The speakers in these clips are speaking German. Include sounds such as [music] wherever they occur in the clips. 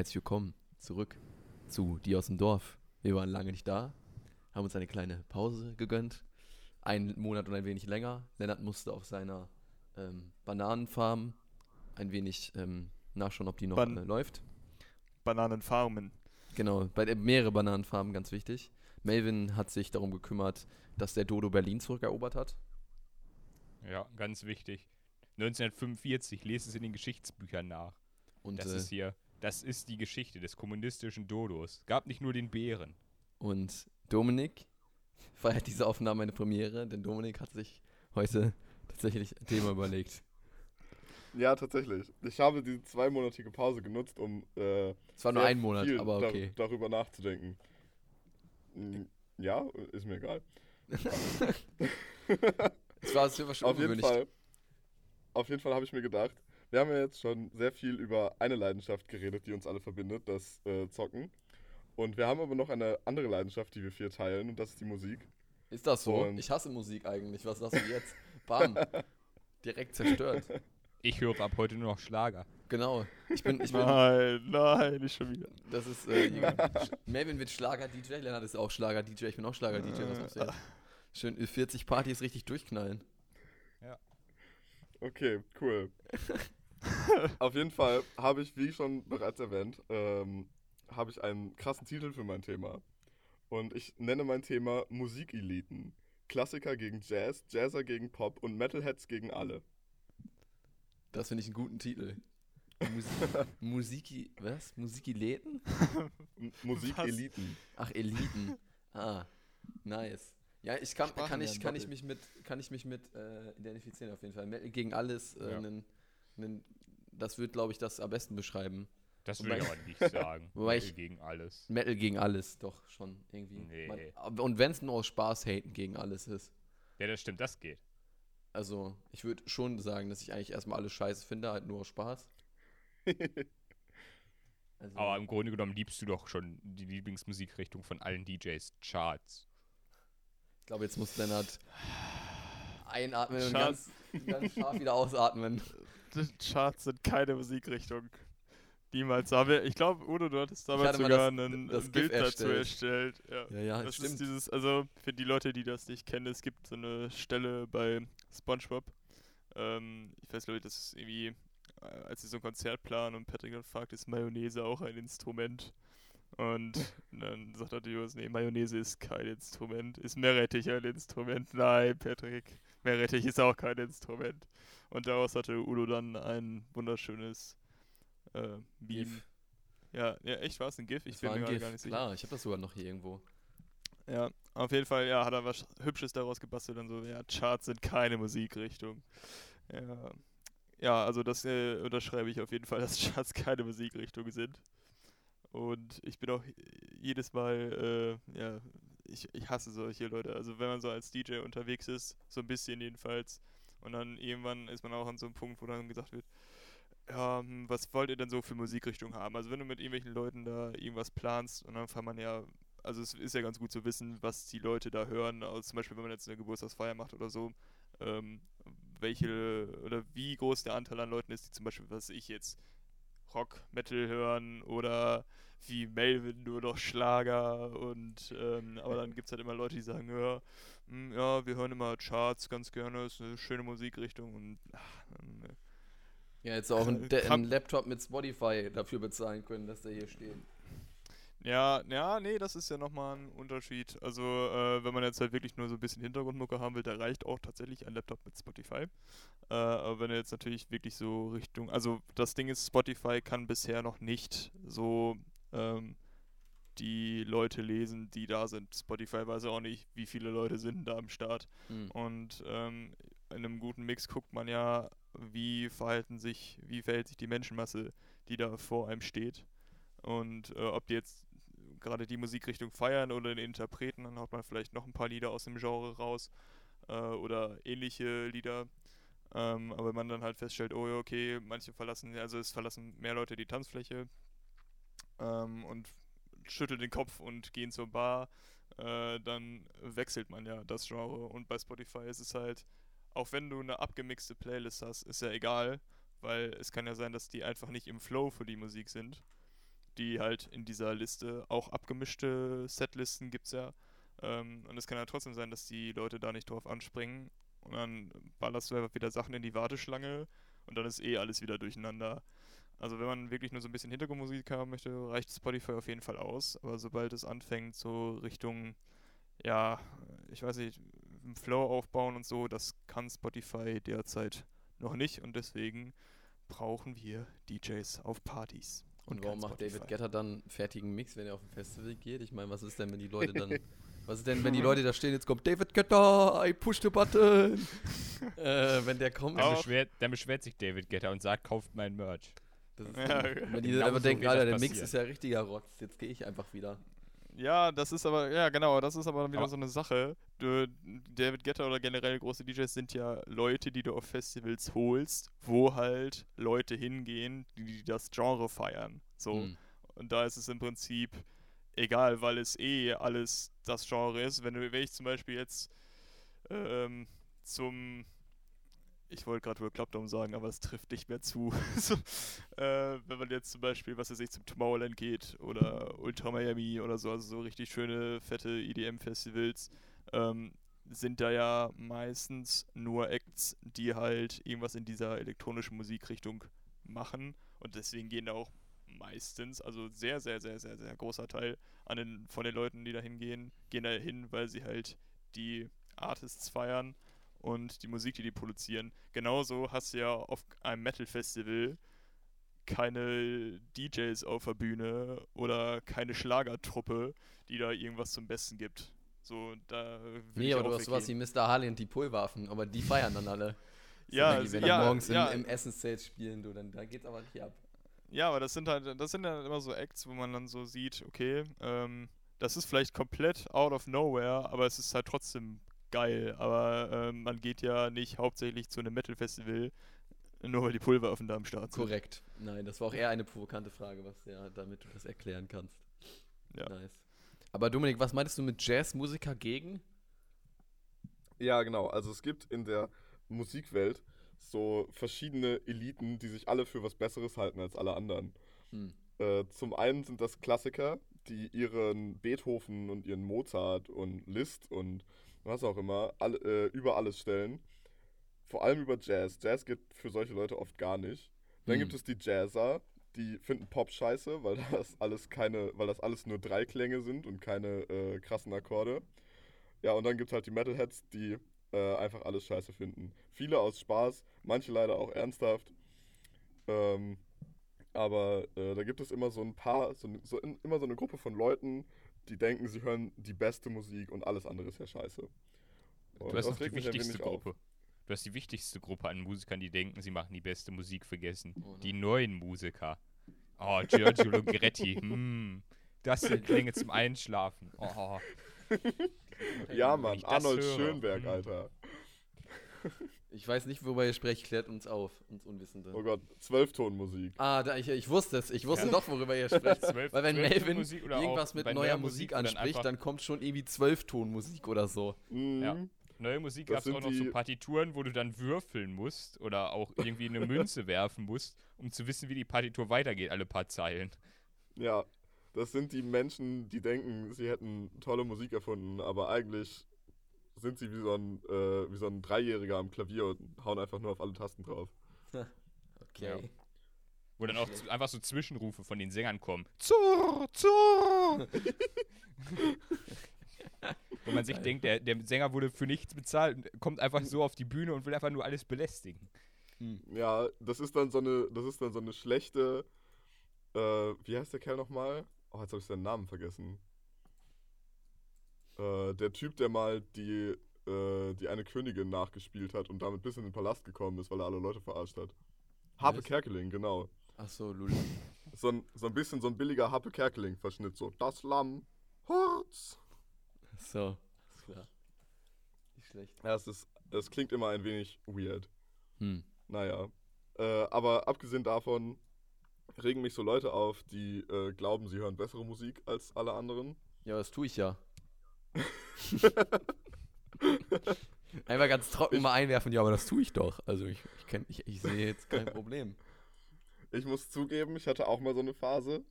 Herzlich willkommen zurück zu Die aus dem Dorf. Wir waren lange nicht da, haben uns eine kleine Pause gegönnt. Einen Monat und ein wenig länger. Lennart musste auf seiner ähm, Bananenfarm ein wenig ähm, nachschauen, ob die noch Ban- äh, läuft. Bananenfarmen. Genau, bei der, mehrere Bananenfarmen, ganz wichtig. Melvin hat sich darum gekümmert, dass der Dodo Berlin zurückerobert hat. Ja, ganz wichtig. 1945, lest es in den Geschichtsbüchern nach. Und, Das äh, ist hier, das ist die Geschichte des kommunistischen Dodos. Gab nicht nur den Bären. Und Dominik feiert diese Aufnahme eine Premiere, denn Dominik hat sich heute tatsächlich ein Thema überlegt. Ja, tatsächlich. Ich habe die zweimonatige Pause genutzt, um äh, Es war nur sehr ein Monat, aber da- okay. darüber nachzudenken. Mm, Ja, ist mir egal. [laughs] Es war, es war schon Auf jeden. Fall. Auf jeden Fall habe ich mir gedacht, wir haben ja jetzt schon sehr viel über eine Leidenschaft geredet, die uns alle verbindet, das äh, Zocken. Und wir haben aber noch eine andere Leidenschaft, die wir vier teilen, und das ist die Musik. Ist das so? Und- ich hasse Musik eigentlich. Was sagst du jetzt? Bam. [laughs] Direkt zerstört. Ich höre ab heute nur noch Schlager. Genau. Ich bin, ich bin, Nein, nein, nicht schon wieder. das ist, äh, Melvin wird Schlager-DJ, Lennart ist auch Schlager-DJ, ich bin auch Schlager-DJ, was muss jetzt? Schön 40 Partys richtig durchknallen. Okay, cool. [laughs] [laughs] Auf jeden Fall habe ich, wie schon bereits erwähnt, ähm, habe ich einen krassen Titel für mein Thema. Und ich nenne mein Thema Musikeliten. Klassiker gegen Jazz, Jazzer gegen Pop und Metalheads gegen alle. Das finde ich einen guten Titel. Musik, [laughs] Musiki, was? Musikiläten? M Musikeliten. Ach, Eliten. Ah, nice. Ja, ich kann, Sprachen kann, ich, kann ich mich mit, kann ich mich mit äh, identifizieren auf jeden Fall. Gegen alles, äh, Ja. Das wird, glaube ich, das am besten beschreiben. Das will ich aber nicht sagen. [laughs] Mittel ich- gegen alles. Metal gegen alles, doch schon irgendwie. Nee. Man, und wenn es nur aus Spaß haten gegen alles ist. Ja, das stimmt, das geht. Also, ich würde schon sagen, dass ich eigentlich erstmal alles scheiße finde, halt nur aus Spaß. [laughs] Also, Aber im Grunde genommen liebst du doch schon die Lieblingsmusikrichtung von allen DJs, Charts. ich glaube, jetzt muss Lennart [sighs] einatmen und Schatz. ganz, ganz scharf wieder ausatmen. [laughs] Charts sind keine Musikrichtung. Niemals. Aber ich glaube, Udo, du hattest damals sogar das- ein, das ein Bild dazu erstellt. erstellt. Ja. Ja, ja, das stimmt. ist dieses, also für die Leute, die das nicht kennen, es gibt so eine Stelle bei SpongeBob. Ähm, ich weiß, glaube ich, das ist irgendwie, äh, als sie so ein Konzert planen und Patrick dann fragt, ist Mayonnaise auch ein Instrument? Und [laughs] dann sagt Adios, nee, Mayonnaise ist kein Instrument. Ist Meerrettich ein Instrument? Nein, Patrick, Meerrettich ist auch kein Instrument. Und daraus hatte Udo dann ein wunderschönes äh, Meme. GIF. Ja, ja, echt, war es ein GIF? Ich Das bin mir gar nicht sicher. klar. Ich habe das sogar noch hier irgendwo. Ja, auf jeden Fall, ja, hat er was Hübsches daraus gebastelt und so, ja, Charts sind keine Musikrichtung. Ja, ja also das äh, unterschreibe ich auf jeden Fall, [laughs] dass Charts keine Musikrichtung sind. Und ich bin auch jedes Mal, äh, ja, ich, ich hasse solche Leute. Also wenn man so als DJ unterwegs ist, so ein bisschen jedenfalls, und dann irgendwann ist man auch an so einem Punkt, wo dann gesagt wird, ja, hm, was wollt ihr denn so für Musikrichtung haben? Also wenn du mit irgendwelchen Leuten da irgendwas planst und dann kann man ja, also es ist ja ganz gut zu wissen, was die Leute da hören, also zum Beispiel wenn man jetzt eine Geburtstagsfeier macht oder so, ähm, welche oder wie groß der Anteil an Leuten ist, die zum Beispiel, was ich jetzt Rock, Metal hören oder wie Melvin nur noch Schlager und ähm, aber dann gibt es halt immer Leute, die sagen, ja, hm, ja, wir hören immer Charts ganz gerne, ist eine schöne Musikrichtung und ach, äh, Ja, jetzt auch ein, Äh, der, kann- ein Laptop mit Spotify dafür bezahlen können, dass der hier steht. Ja, ja, nee, das ist ja nochmal ein Unterschied. Also, äh, wenn man jetzt halt wirklich nur so ein bisschen Hintergrundmucke haben will, da reicht auch tatsächlich ein Laptop mit Spotify. Äh, aber wenn du jetzt natürlich wirklich so Richtung, also das Ding ist, Spotify kann bisher noch nicht so ähm, die Leute lesen, die da sind. Spotify weiß auch nicht, wie viele Leute sind da am Start. Hm. Und ähm, in einem guten Mix guckt man ja, wie verhalten sich, wie verhält sich die Menschenmasse, die da vor einem steht. Und äh, ob die jetzt gerade die Musikrichtung feiern oder den Interpreten, dann haut man vielleicht noch ein paar Lieder aus dem Genre raus äh, oder ähnliche Lieder. Ähm, aber wenn man dann halt feststellt, oh ja, okay, manche verlassen, also es verlassen mehr Leute die Tanzfläche ähm, und schütteln den Kopf und gehen zur Bar, äh, dann wechselt man ja das Genre. Und bei Spotify ist es halt, auch wenn du eine abgemixte Playlist hast, ist ja egal, weil es kann ja sein, dass die einfach nicht im Flow für die Musik sind. Die halt in dieser Liste auch abgemischte Setlisten gibt es ja. Ähm, und es kann ja trotzdem sein, dass die Leute da nicht drauf anspringen. Und dann ballerst du einfach wieder Sachen in die Warteschlange und dann ist eh alles wieder durcheinander. Also wenn man wirklich nur so ein bisschen Hintergrundmusik haben möchte, reicht Spotify auf jeden Fall aus. Aber sobald es anfängt, so Richtung, ja, ich weiß nicht, Flow aufbauen und so, das kann Spotify derzeit noch nicht. Und deswegen brauchen wir DJs auf Partys. Und kein warum macht David Spotify. Guetta dann einen fertigen Mix, wenn er auf ein Festival geht? Ich meine, was ist denn, wenn die Leute dann. [laughs] was ist denn, wenn die Leute da stehen, jetzt kommt David Guetta, I push the button. [laughs] äh, wenn der kommt. Dann beschwert, dann beschwert sich David Guetta und sagt, kauft mein Merch. Das ist Ja, wenn die genau einfach so denken, Alter, der Mix passieren. ist ja richtiger Rotz, jetzt gehe ich einfach wieder. Ja, das ist aber, ja genau, das ist aber wieder Aber- so eine Sache. David Guetta oder generell große DJs sind ja Leute, die du auf Festivals holst, wo halt Leute hingehen, die, die das Genre feiern. So. Hm. Und da ist es im Prinzip egal, weil es eh alles das Genre ist. Wenn, du, wenn ich zum Beispiel jetzt ähm, zum ich wollte gerade World Club sagen, aber es trifft nicht mehr zu. [laughs] so, äh, wenn man jetzt zum Beispiel, was weiß ich, zum Tomorrowland geht oder Ultra Miami oder so, also so richtig schöne, fette EDM-Festivals, ähm, sind da ja meistens nur Acts, die halt irgendwas in dieser elektronischen Musikrichtung machen. Und deswegen gehen da auch meistens, also sehr, sehr, sehr, sehr, sehr großer Teil an den, von den Leuten, die da hingehen, gehen da hin, weil sie halt die Artists feiern und die Musik, die die produzieren. Genauso hast du ja auf einem Metal-Festival keine DJs auf der Bühne oder keine Schlagertruppe, die da irgendwas zum Besten gibt. So, da Nee, aber du hast sowas wie. Mr. Harley und die Pulwaffen, aber die feiern dann alle. [laughs] So, Ja, es- wenn ja, die morgens ja. im, im Essenszelt spielen, du, dann da geht's aber richtig ab. Ja, aber das sind halt, das sind dann immer so Acts, wo man dann so sieht, okay, ähm, das ist vielleicht komplett out of nowhere, aber es ist halt trotzdem geil. Aber ähm, man geht ja nicht hauptsächlich zu einem Metal-Festival, nur weil die Pulverwaffen da am Start sind. Korrekt. Nein, das war auch eher eine provokante Frage, was ja, damit du das erklären kannst. Ja. Nice. Aber Dominik, was meintest du mit Jazzmusiker gegen? Ja, genau. Also es gibt in der Musikwelt so verschiedene Eliten, die sich alle für was Besseres halten als alle anderen. Hm. Äh, zum einen sind das Klassiker, die ihren Beethoven und ihren Mozart und Liszt und was auch immer alle, äh, über alles stellen. Vor allem über Jazz. Jazz geht für solche Leute oft gar nicht. Dann Hm. gibt es die Jazzer, die finden Pop scheiße, weil [laughs] das alles keine, weil das alles nur Dreiklänge sind und keine äh, krassen Akkorde. Ja, und dann gibt es halt die Metalheads, die äh, einfach alles scheiße finden. Viele aus Spaß, manche leider auch ernsthaft. Ähm, aber äh, da gibt es immer so ein paar, so, so in, immer so eine Gruppe von Leuten, die denken, sie hören die beste Musik und alles andere ist ja scheiße. Und Du hast das noch die wichtigste wenig auf. Gruppe. Du hast die wichtigste Gruppe an Musikern, die denken, sie machen die beste Musik vergessen. Oh, Die neuen Musiker. Oh, Giorgio [laughs] Logretti. hm, das sind Klänge zum Einschlafen. Oh, Ja, Mann, Arnold höre. Schönberg, Hm. Alter. Ich weiß nicht, worüber ihr sprecht, klärt uns auf, uns Unwissende. Oh Gott, Zwölftonmusik. Ah, da, ich, ich wusste es. Ich wusste Ja. doch, worüber ihr sprecht. [laughs] Zwölf- Weil wenn Melvin irgendwas mit neuer neuer Musik Musik, dann anspricht, einfach- dann kommt schon irgendwie Zwölftonmusik oder so. Mhm. Ja. Neue Musik gab es auch noch so Partituren, wo du dann würfeln musst oder auch irgendwie eine Münze werfen musst, um zu wissen, wie die Partitur weitergeht, alle paar Zeilen. Ja, das sind die Menschen, die denken, sie hätten tolle Musik erfunden, aber eigentlich sind sie wie so ein, äh, wie so ein Dreijähriger am Klavier und hauen einfach nur auf alle Tasten drauf. [laughs] Okay. Ja. Wo dann auch zu, einfach so Zwischenrufe von den Sängern kommen. [laughs] Zur, zur. [laughs] Wo man sich denkt, der, der Sänger wurde für nichts bezahlt und kommt einfach so auf die Bühne und will einfach nur alles belästigen. Ja, das ist dann so eine, das ist dann so eine schlechte, äh, wie heißt der Kerl nochmal? Oh, jetzt habe ich seinen Namen vergessen. Äh, der Typ, der mal die, äh, die eine Königin nachgespielt hat und damit bis in den Palast gekommen ist, weil er alle Leute verarscht hat. Harpe? Kerkeling, genau. Achso, Lul. So ein, so ein bisschen so ein billiger Happe Kerkeling-Verschnitt, so das Lamm, Horz. So. Ist klar. Nicht schlecht. Ja, es, ist, es klingt immer ein wenig weird. Hm. Naja. Äh, aber abgesehen davon regen mich so Leute auf, die äh, glauben, sie hören bessere Musik als alle anderen. Ja, das tue ich ja. Einfach ganz trocken mal einwerfen, ja, aber das tue ich doch. Also ich, ich, kenn, ich, ich sehe jetzt kein [laughs] Problem. Ich muss zugeben, ich hatte auch mal so eine Phase,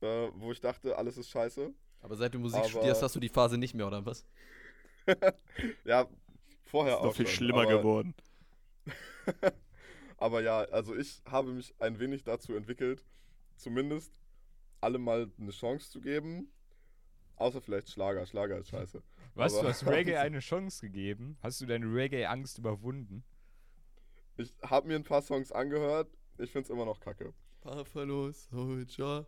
äh, wo ich dachte, alles ist scheiße. Aber seit du Musik Aber- studierst, hast du die Phase nicht mehr, oder was? [laughs] Ja, vorher ist auch noch viel schon, schlimmer aber, geworden. [laughs] Aber ja, also ich habe mich ein wenig dazu entwickelt, zumindest alle mal eine Chance zu geben. Außer vielleicht Schlager. Schlager ist scheiße. Was, Aber- du hast [laughs] Reggae eine Chance gegeben? Hast du deine Reggae-Angst überwunden? Ich habe mir ein paar Songs angehört. Ich finde es immer noch kacke. Buffalo Soldier.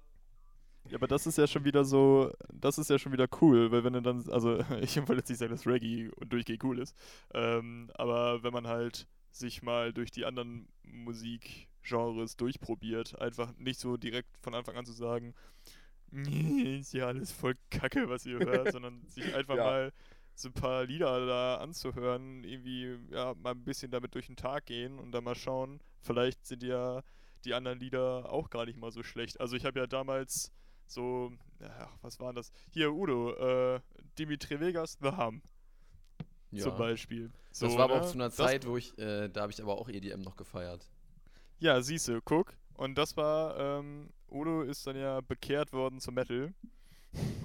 Ja, aber das ist ja schon wieder so, das ist ja schon wieder cool, weil wenn du dann, also [laughs] ich wollte jetzt nicht sagen, dass Reggae und durchgehend cool ist, ähm, aber wenn man halt sich mal durch die anderen Musikgenres durchprobiert, einfach nicht so direkt von Anfang an zu sagen, "Nee, [laughs] ist ja alles voll Kacke, was ihr hört, [laughs] sondern sich einfach Ja. mal so ein paar Lieder da anzuhören, irgendwie ja mal ein bisschen damit durch den Tag gehen und dann mal schauen, vielleicht sind ja die anderen Lieder auch gar nicht mal so schlecht. Also ich habe ja damals so, ach, was war das? Hier, Udo, äh, Dimitri Vegas, The Hum Ja. zum Beispiel. So, das war aber auch ne? zu einer Das- Zeit, wo ich, äh, da habe ich aber auch EDM noch gefeiert. Ja, siehste, guck. Und das war, ähm, Udo ist dann ja bekehrt worden zum Metal,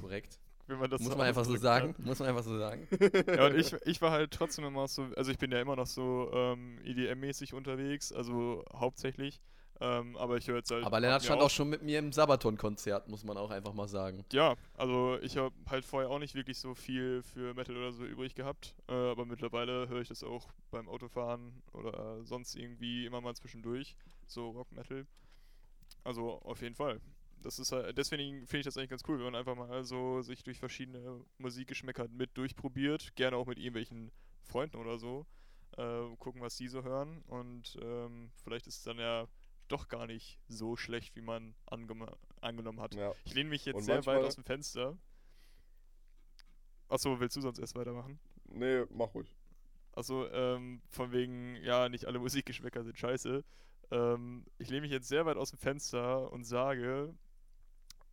Korrekt. wenn man das Muss so man einfach so sagen. kann. Muss man einfach so sagen. Ja, und ich, ich war halt trotzdem immer so, also ich bin ja immer noch so ähm, EDM-mäßig unterwegs, also hauptsächlich. Ähm, aber ich höre jetzt halt. Aber Lennart stand auch schon mit mir im Sabaton-Konzert, muss man auch einfach mal sagen. Ja, also ich habe halt vorher auch nicht wirklich so viel für Metal oder so übrig gehabt, äh, aber mittlerweile höre ich das auch beim Autofahren oder sonst irgendwie immer mal zwischendurch, so Rock Metal. Also auf jeden Fall. Das ist halt, deswegen finde ich das eigentlich ganz cool, wenn man einfach mal so sich durch verschiedene Musikgeschmäcker mit durchprobiert, gerne auch mit irgendwelchen Freunden oder so, äh, gucken, was die so hören und ähm, vielleicht ist es dann ja doch gar nicht so schlecht, wie man angenommen hat. Ja. Ich lehne mich jetzt Und sehr weit aus dem Fenster. Achso, willst du sonst erst weitermachen? Nee, mach ruhig. Achso, ähm, von wegen, ja, nicht alle Musikgeschmäcker sind scheiße. Ähm, ich lehne mich jetzt sehr weit aus dem Fenster und sage,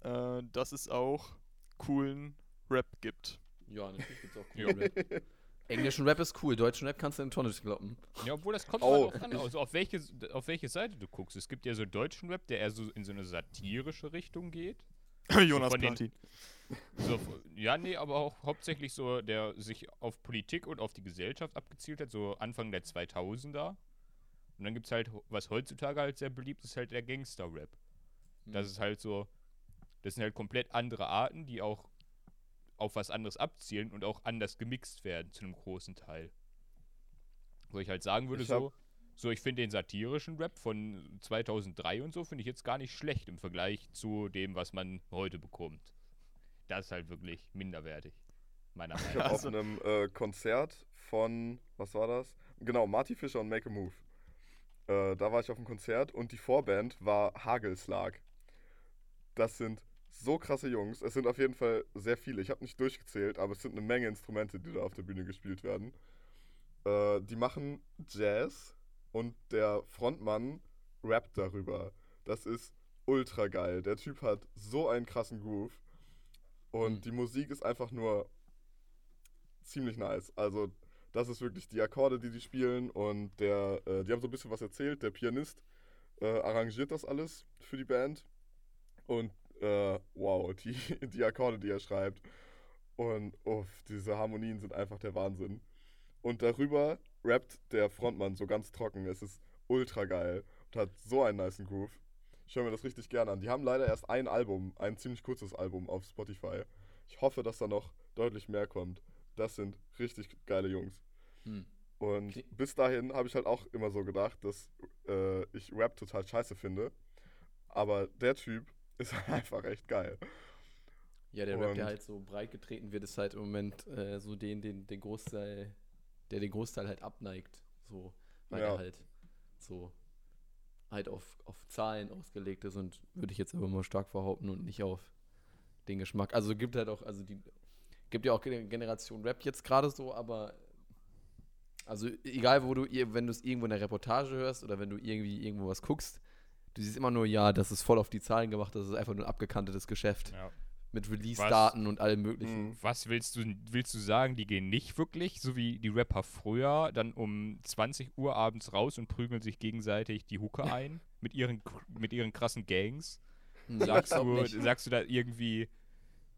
äh, dass es auch coolen Rap gibt. Ja, natürlich gibt's auch Ja. coolen Rap. Englischen Rap ist cool, deutschen Rap kannst du in Tonne kloppen. Ja, obwohl das kommt Oh. drauf an, also auf welche, auf welche Seite du guckst. Es gibt ja so deutschen Rap, der eher so in so eine satirische Richtung geht. [laughs] Jonas Platin. So, f- ja, nee, aber auch hauptsächlich so, der sich auf Politik und auf die Gesellschaft abgezielt hat, so Anfang der 2000er. Und dann gibt es halt, was heutzutage halt sehr beliebt ist, halt der Gangster-Rap. Das ist halt so, das sind halt komplett andere Arten, die auch auf was anderes abzielen und auch anders gemixt werden zu einem großen Teil. Wo ich halt sagen würde, Ich so, so ich finde den satirischen Rap von 2003 und so, finde ich jetzt gar nicht schlecht im Vergleich zu dem, was man heute bekommt. Das ist halt wirklich minderwertig, meiner Ich Meinung habe nach. auf einem äh, Konzert von, was war das? Genau, Marty Fischer und Make a Move. Äh, da war ich auf dem Konzert und die Vorband war Hagelslag. Das sind so krasse Jungs. Es sind auf jeden Fall sehr viele. Ich habe nicht durchgezählt, aber es sind eine Menge Instrumente, die da auf der Bühne gespielt werden. Äh, die machen Jazz und der Frontmann rappt darüber. Das ist ultra geil. Der Typ hat so einen krassen Groove. Und Mhm. die Musik ist einfach nur ziemlich nice. Also, das ist wirklich die Akkorde, die die spielen. Und der, äh, die haben so ein bisschen was erzählt. Der Pianist äh, arrangiert das alles für die Band. Und äh, wow, [laughs] die, die Akkorde, die er schreibt. Und uff, diese Harmonien sind einfach der Wahnsinn. Und darüber rappt der Frontmann so ganz trocken. Es ist ultra geil und hat so einen niceen Groove. Ich höre mir das richtig gerne an. Die haben leider erst ein Album, ein ziemlich kurzes Album auf Spotify. Ich hoffe, dass da noch deutlich mehr kommt. Das sind richtig geile Jungs. Hm. Und Okay. bis dahin habe ich halt auch immer so gedacht, dass äh, ich Rap total scheiße finde. Aber der Typ [laughs] ist halt einfach echt geil. Ja, der Rap, der Und- halt so breit getreten wird, ist halt im Moment äh, so den, den, den Großteil, der den Großteil halt abneigt. So, weil Ja. er halt so halt auf, auf Zahlen ausgelegt ist und würde ich jetzt aber mal stark behaupten und nicht auf den Geschmack. Also gibt halt auch, also die gibt ja auch Gen- Generation Rap jetzt gerade so, aber also egal wo du, wenn du es irgendwo in der Reportage hörst oder wenn du irgendwie irgendwo was guckst, du siehst immer nur, ja, das ist voll auf die Zahlen gemacht, das ist einfach nur ein abgekantetes Geschäft. Ja. mit Release-Daten und allem möglichen. Mhm. Was willst du, willst du sagen, die gehen nicht wirklich, so wie die Rapper früher, dann um 20 Uhr abends raus und prügeln sich gegenseitig die Hucke [laughs] ein mit ihren, mit ihren krassen Gangs? Nee, Sagst du, sagst du da irgendwie,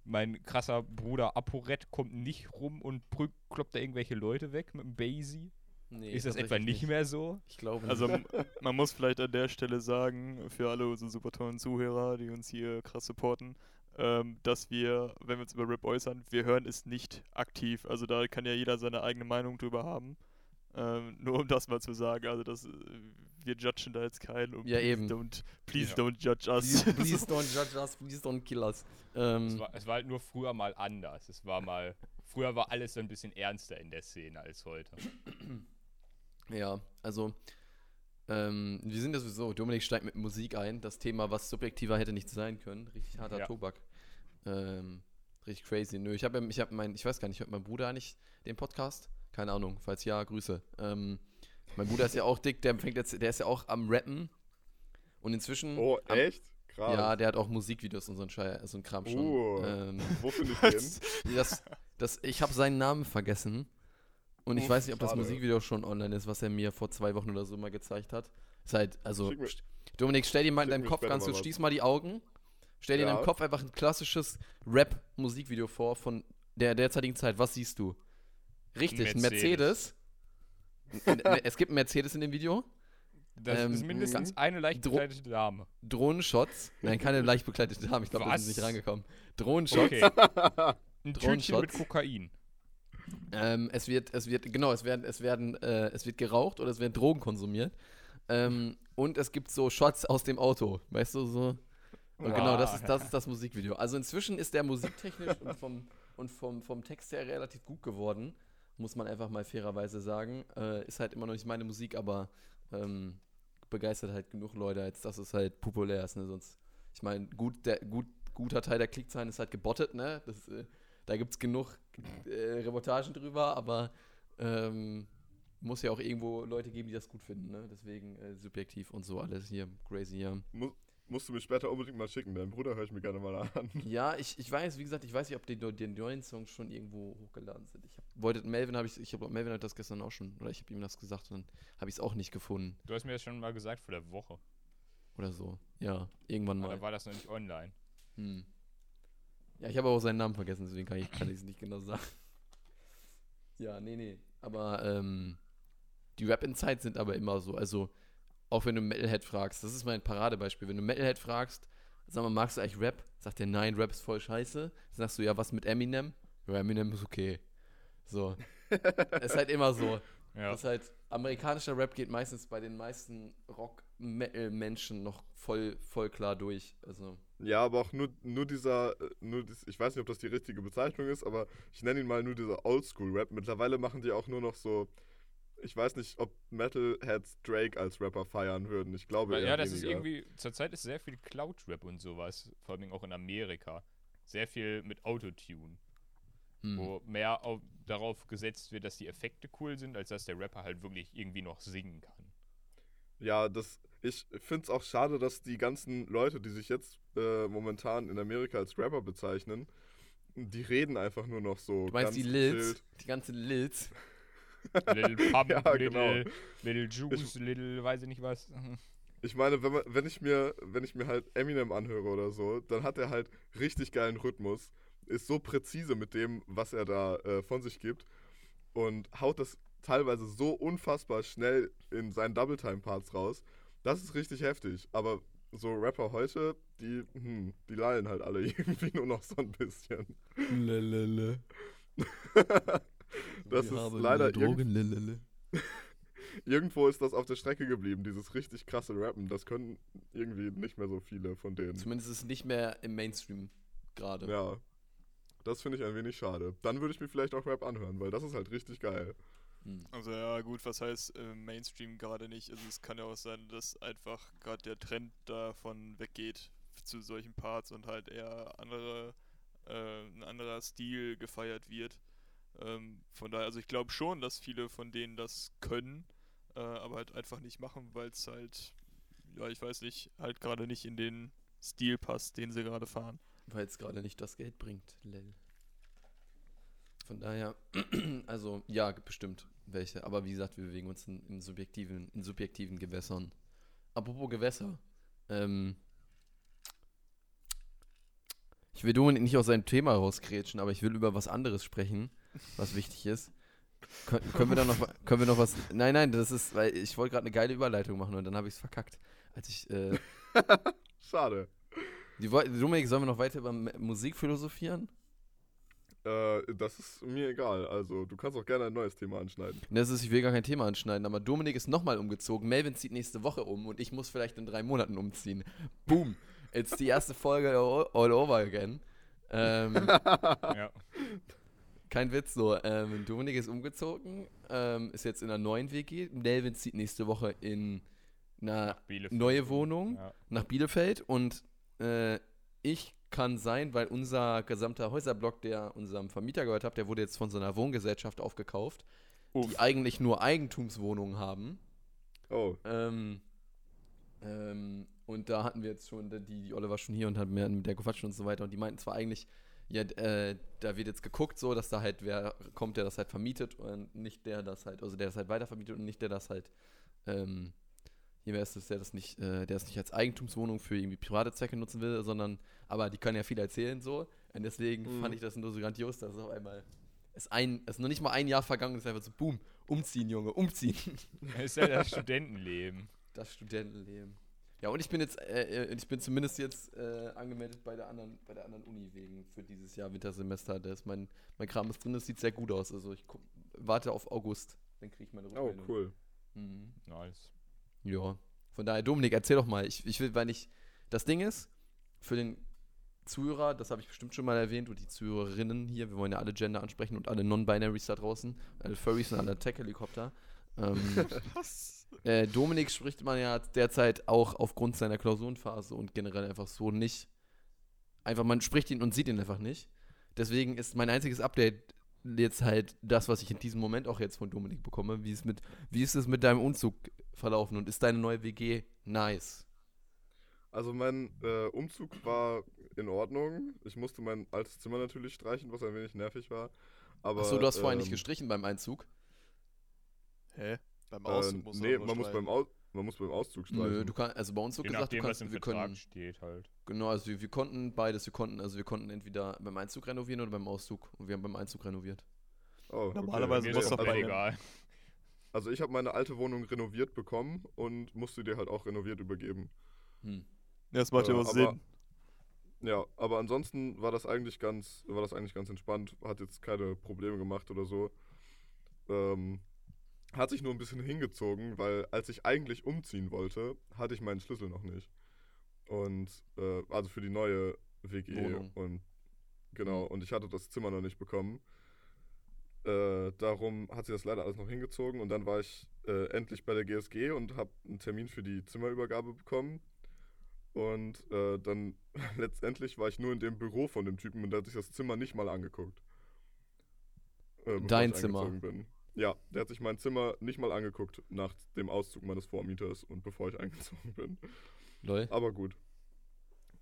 mein krasser Bruder Aporet kommt nicht rum und kloppt da irgendwelche Leute weg mit dem Basie? Nee, Ist das etwa tatsächlich nicht mehr so? Ich glaube Also nicht. m- man muss vielleicht an der Stelle sagen, für alle unsere super tollen Zuhörer, die uns hier krass supporten, ähm, dass wir, wenn wir uns über Rap äußern, wir hören es nicht aktiv. Also da kann ja jeder seine eigene Meinung drüber haben. Ähm, nur um das mal zu sagen, also das, äh, wir judgen da jetzt keinen. Und Ja, please eben. Don't, please Ja. don't judge us. Please, [laughs] please don't judge us, please don't kill us. Es Ähm, war, es war halt nur früher mal anders. Es war mal, früher war alles so ein bisschen ernster in der Szene als heute. [clears throat] ja, also, ähm, wir sind ja sowieso, Dominik steigt mit Musik ein. Das Thema, was subjektiver hätte nicht sein können. Richtig harter Ja. Tobak. Ähm, richtig crazy. Nö, ich habe ich habe mein, ich weiß gar nicht, hört mein Bruder eigentlich den Podcast? Keine Ahnung, falls ja, Grüße. Ähm, mein Bruder ist ja auch dick, der fängt jetzt, der ist ja auch am Rappen. Und inzwischen. Oh, am, echt? Krass. Ja, der hat auch Musikvideos und so ein, Schei so ein Kram schon. Uh. Ähm, Wo finde ich [laughs] den? das, das, ich habe seinen Namen vergessen. Und ich Uff, weiß nicht, ob das schade. Musikvideo schon online ist, was er mir vor zwei Wochen oder so mal gezeigt hat. Ist halt, also, Dominik, stell dir mal in deinem Kopf ganz was. schließ mal die Augen. Stell dir in deinem Kopf einfach ein klassisches Rap-Musikvideo vor von der derzeitigen Zeit. Was siehst du? Richtig, ein Mercedes. N- es gibt einen Mercedes in dem Video. Das Ähm, ist mindestens eine leicht bekleidete Dame. Drohnenshots. Nein, keine [laughs] leicht bekleidete Dame. Ich glaube, da sind nicht rangekommen. Drohnenshots. Okay. Ein [laughs] Tütchen mit Kokain. Ähm, es wird, es wird, genau, es werden, es werden, äh, es wird geraucht oder es werden Drogen konsumiert. Ähm, und es gibt so Shots aus dem Auto, weißt du, so. Und genau, das ist, das ist das Musikvideo. Also inzwischen ist der musiktechnisch und vom, und vom, vom Text her relativ gut geworden, muss man einfach mal fairerweise sagen. Äh, ist halt immer noch nicht meine Musik, aber ähm, begeistert halt genug Leute, als dass es halt populär ist, ne? Sonst, ich meine, gut, der, gut, guter Teil der Klickzahlen ist halt gebottet, ne? Das, äh, da gibt es genug äh, Reportagen drüber, aber ähm, muss ja auch irgendwo Leute geben, die das gut finden, ne? Deswegen äh, subjektiv und so alles hier, crazy, ja. Mu musst du mir später unbedingt mal schicken. Deinen Bruder höre ich mir gerne mal an. Ja, ich, ich weiß, wie gesagt, ich weiß nicht, ob die, die neuen Songs schon irgendwo hochgeladen sind. Ich hab, wollte, Melvin habe ich, ich habe Melvin hat das gestern auch schon, oder ich habe ihm das gesagt und dann habe ich es auch nicht gefunden Du hast mir das schon mal gesagt vor der Woche. oder so. Ja, irgendwann mal. da war das noch nicht online. Hm. Ja, ich habe auch seinen Namen vergessen, deswegen kann ich kann es nicht genau sagen. Ja, nee, nee. Aber ähm, die Rap-Insights sind aber immer so. Also, auch wenn du Metalhead fragst, das ist mein Paradebeispiel. Wenn du Metalhead fragst, sag mal, magst du eigentlich Rap? Sagt er, nein, Rap ist voll scheiße. Dann sagst du, ja, was mit Eminem? Ja, Eminem ist okay. So. ist halt immer so. [laughs] Ja. Das ist halt, amerikanischer Rap geht meistens bei den meisten Rock-Metal-Menschen noch voll, voll klar durch. Also. Ja, aber auch nur, nur dieser, äh, nur dies, ich weiß nicht, ob das die richtige Bezeichnung ist, aber ich nenne ihn mal nur dieser Oldschool-Rap. Mittlerweile machen die auch nur noch so, ich weiß nicht, ob Metalheads Drake als Rapper feiern würden. Ich glaube Weil, ja, das ist weniger. irgendwie, zurzeit ist sehr viel Cloud-Rap und sowas, vor allem auch in Amerika. Sehr viel mit Autotune, Hm. wo mehr auf, darauf gesetzt wird, dass die Effekte cool sind, als dass der Rapper halt wirklich irgendwie noch singen kann. Ja, das, ich finde es auch schade, dass die ganzen Leute, die sich jetzt äh, momentan in Amerika als Rapper bezeichnen, die reden einfach nur noch so. Du meinst ganz die gechillt. die ganzen Lils. Little [laughs] Pump, Ja, Little, genau. Little Juice, Little, weiß ich nicht was. Ich meine, wenn, man, wenn, ich mir, wenn ich mir halt Eminem anhöre oder so, dann hat er halt richtig geilen Rhythmus, ist so präzise mit dem, was er da äh, von sich gibt und haut das teilweise so unfassbar schnell in seinen Double-Time-Parts raus. Das ist richtig heftig. Aber so Rapper heute, die, hm, die lallen halt alle [laughs] irgendwie nur noch so ein bisschen. Lelele. [laughs] Das Wir ist haben leider Drogen. [laughs] Irgendwo ist das auf der Strecke geblieben, dieses richtig krasse Rappen. Das können irgendwie nicht mehr so viele von denen. Zumindest ist es nicht mehr im Mainstream gerade. Ja. Das finde ich ein wenig schade. Dann würde ich mir vielleicht auch Rap anhören, weil das ist halt richtig geil. Hm. Also ja, gut, was heißt äh, Mainstream gerade nicht? Also es kann ja auch sein, dass einfach gerade der Trend davon weggeht zu solchen Parts und halt eher andere, äh, ein anderer Stil gefeiert wird. Ähm, von daher, also ich glaube schon, dass viele von denen das können, äh, aber halt einfach nicht machen, weil es halt, ja, ich weiß nicht, halt gerade nicht in den Stil passt, den sie gerade fahren. weil es gerade nicht das Geld bringt. Lel. Von daher, [clears throat] also ja, bestimmt welche. Aber wie gesagt, wir bewegen uns in, in subjektiven, in subjektiven Gewässern. Apropos Gewässer. Ähm, ich will Dominik nicht aus seinem Thema rauskrätschen, aber ich will über was anderes sprechen, was wichtig ist. Kön können wir da noch, können wir noch was? Nein, nein, das ist, weil ich wollte gerade eine geile Überleitung machen und dann habe ich es verkackt. Als ich, äh, [laughs] Schade. die, Dominik, sollen wir noch weiter über Musik philosophieren? Äh, das ist mir egal. Also, du kannst auch gerne ein neues Thema anschneiden. Das ist, ich will gar kein Thema anschneiden, aber Dominik ist nochmal umgezogen. Melvin zieht nächste Woche um und ich muss vielleicht in drei Monaten umziehen. Boom. Jetzt die erste Folge all all over again. Ähm, [laughs] ja. [laughs] kein Witz so. Ähm, Dominik ist umgezogen, ähm, ist jetzt in einer neuen WG. Melvin zieht nächste Woche in eine neue Wohnung Ja. nach Bielefeld und äh, ich kann sein, weil unser gesamter Häuserblock, der unserem Vermieter gehört hat, der wurde jetzt von so einer Wohngesellschaft aufgekauft, Uff. die eigentlich nur Eigentumswohnungen haben. Oh, Ähm, ähm, und da hatten wir jetzt schon, die, die Olle war schon hier und hat mir mit der gequatscht und so weiter. Und die meinten zwar eigentlich, ja, äh, da wird jetzt geguckt, so, dass da halt wer kommt, der das halt vermietet und nicht der das halt, also der das halt weitervermietet und nicht der das halt, ähm, hier wäre es, das, der das nicht, äh, der es nicht als Eigentumswohnung für irgendwie private Zwecke nutzen will, sondern, aber die können ja viel erzählen, so. Und deswegen Mhm. fand ich das nur so grandios, dass es auf einmal, es ein, es ist noch nicht mal ein Jahr vergangen, es ist einfach so, boom, umziehen, Junge, umziehen. [laughs] Das ist ja das [laughs] Studentenleben. Das Studentenleben. Ja, und ich bin jetzt, äh, äh, ich bin zumindest jetzt äh, angemeldet bei der anderen, bei der anderen Uni wegen für dieses Jahr Wintersemester. Da ist mein, mein Kram ist drin, das sieht sehr gut aus. Also ich guck, warte auf August, dann kriege ich meine oh Rückmeldung. cool. Mhm. Nice. Ja. Von daher, Dominik, erzähl doch mal. Ich, ich will, weil ich. Das Ding ist, für den Zuhörer, das habe ich bestimmt schon mal erwähnt, und die Zuhörerinnen hier, wir wollen ja alle Gender ansprechen und alle Non-Binaries da draußen, alle Furries und alle Tech-Helikopter. Ähm, [laughs] Was? Äh, Dominik spricht man ja derzeit auch aufgrund seiner Klausurenphase und generell einfach so nicht. Einfach, man spricht ihn und sieht ihn einfach nicht. Deswegen ist mein einziges Update jetzt halt das, was ich in diesem Moment auch jetzt von Dominik bekomme. Wie ist, mit, wie ist es mit deinem Umzug verlaufen und ist deine neue WG nice? Also mein äh, Umzug war in Ordnung. Ich musste mein altes Zimmer natürlich streichen, was ein wenig nervig war. Aber, Achso, du hast vorher nicht ähm, gestrichen beim Einzug? Hä? Beim Auszug muss nee, man man muss, beim Au man muss beim Auszug streichen. Nö, du kannst, also bei uns so Je gesagt, nachdem, du kannst, was im wir Vertrag können, steht halt. genau, also wir, wir konnten beides, wir konnten, also wir konnten entweder beim Einzug renovieren oder beim Auszug und wir haben beim Einzug renoviert. oh, okay. Normalerweise muss ist doch doch bei- egal. Also ich habe meine alte Wohnung renoviert bekommen und musste dir halt auch renoviert übergeben. Hm. Ja, das macht ja Äh, was aber- Sinn. Ja, aber ansonsten war das eigentlich ganz, war das eigentlich ganz entspannt, hat jetzt keine Probleme gemacht oder so. Ähm, hat sich nur ein bisschen hingezogen, weil als ich eigentlich umziehen wollte, hatte ich meinen Schlüssel noch nicht. Und äh, also für die neue WG Wohnung. und genau, und ich hatte das Zimmer noch nicht bekommen. Äh, darum hat sich das leider alles noch hingezogen und dann war ich äh, endlich bei der GSG und habe einen Termin für die Zimmerübergabe bekommen. Und äh, dann [laughs] letztendlich war ich nur in dem Büro von dem Typen und der hat sich das Zimmer nicht mal angeguckt. Äh, Dein Zimmer? Bin. Ja, der hat sich mein Zimmer nicht mal angeguckt nach dem Auszug meines Vormieters und bevor ich [laughs] eingezogen bin. Lol. Aber gut.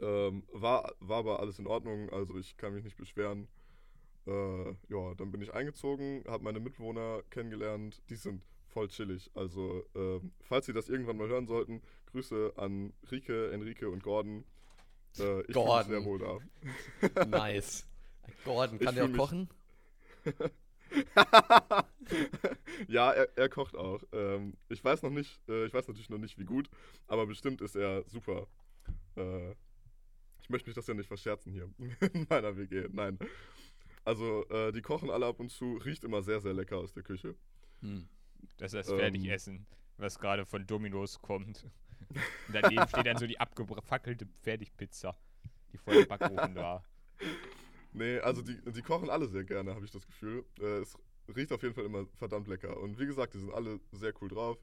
Ähm, war, war aber alles in Ordnung, also ich kann mich nicht beschweren. Äh, ja, dann bin ich eingezogen, habe meine Mitbewohner kennengelernt. Die sind voll chillig. Also, ähm, falls Sie das irgendwann mal hören sollten, Grüße an Rike, Enrique und Gordon. Äh, ich Gordon. sehr wohl da. Nice. [laughs] Gordon, Ich kann der auch kochen? [laughs] [laughs] ja, er, er kocht auch. Ähm, ich weiß noch nicht, äh, ich weiß natürlich noch nicht, wie gut, aber bestimmt ist er super. Äh, ich möchte mich das ja nicht verscherzen hier [laughs] in meiner WG. Nein. Also, äh, die kochen alle ab und zu, riecht immer sehr, sehr lecker aus der Küche. Hm. Das ist das Ähm. Fertigessen, was gerade von Dominos kommt. Und [laughs] daneben steht dann so die abgefackelte Fertigpizza, die vor dem Backofen war. Nee, also die, die kochen alle sehr gerne, habe ich das Gefühl. Äh, es riecht auf jeden Fall immer verdammt lecker. Und wie gesagt, die sind alle sehr cool drauf.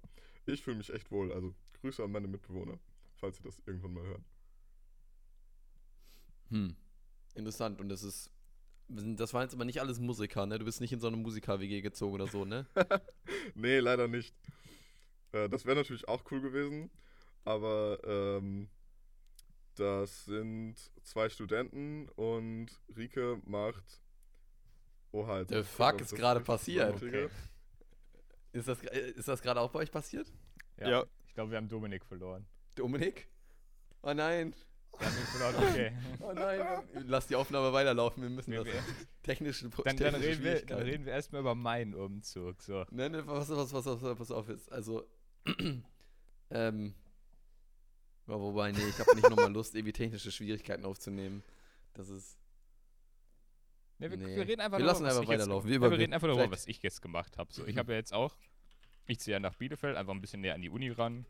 Ich fühle mich echt wohl. Also Grüße an meine Mitbewohner, falls sie das irgendwann mal hören. Hm. Interessant. Und das ist. Das waren jetzt aber nicht alles Musiker, ne? Du bist nicht in so eine Musiker-WG gezogen oder so, ne? [laughs] nee, leider nicht. Äh, das wäre natürlich auch cool gewesen. Aber ähm, Das sind zwei Studenten und Rike macht. Oha, jetzt The ich fuck ist gerade passiert? Okay. Ist das, äh, ist das gerade auch bei euch passiert? Ja. Ja. Ich glaube, wir haben Dominik verloren. Dominik? Oh nein. Wir haben ihn verloren, okay. [laughs] Oh nein. Lass die Aufnahme weiterlaufen. Wir müssen Wir- das. wir- Technische Pro- Dann, dann, technische reden wir, dann Schwierigkeiten. reden wir erstmal über meinen Umzug. So. Nein, nein, was, was, was, was, was, pass auf jetzt. Also, [clears throat] ähm, ja, wobei, nee, ich habe nicht nochmal Lust, irgendwie technische Schwierigkeiten aufzunehmen. Das ist, Ne, wir, Nee. wir reden einfach Wir darüber, lassen was einfach ich jetzt- weiterlaufen. Wir wir reden einfach darüber, was ich jetzt gemacht habe. So, ich Mhm. habe ja jetzt auch, ich ziehe ja nach Bielefeld, einfach ein bisschen näher an die Uni ran,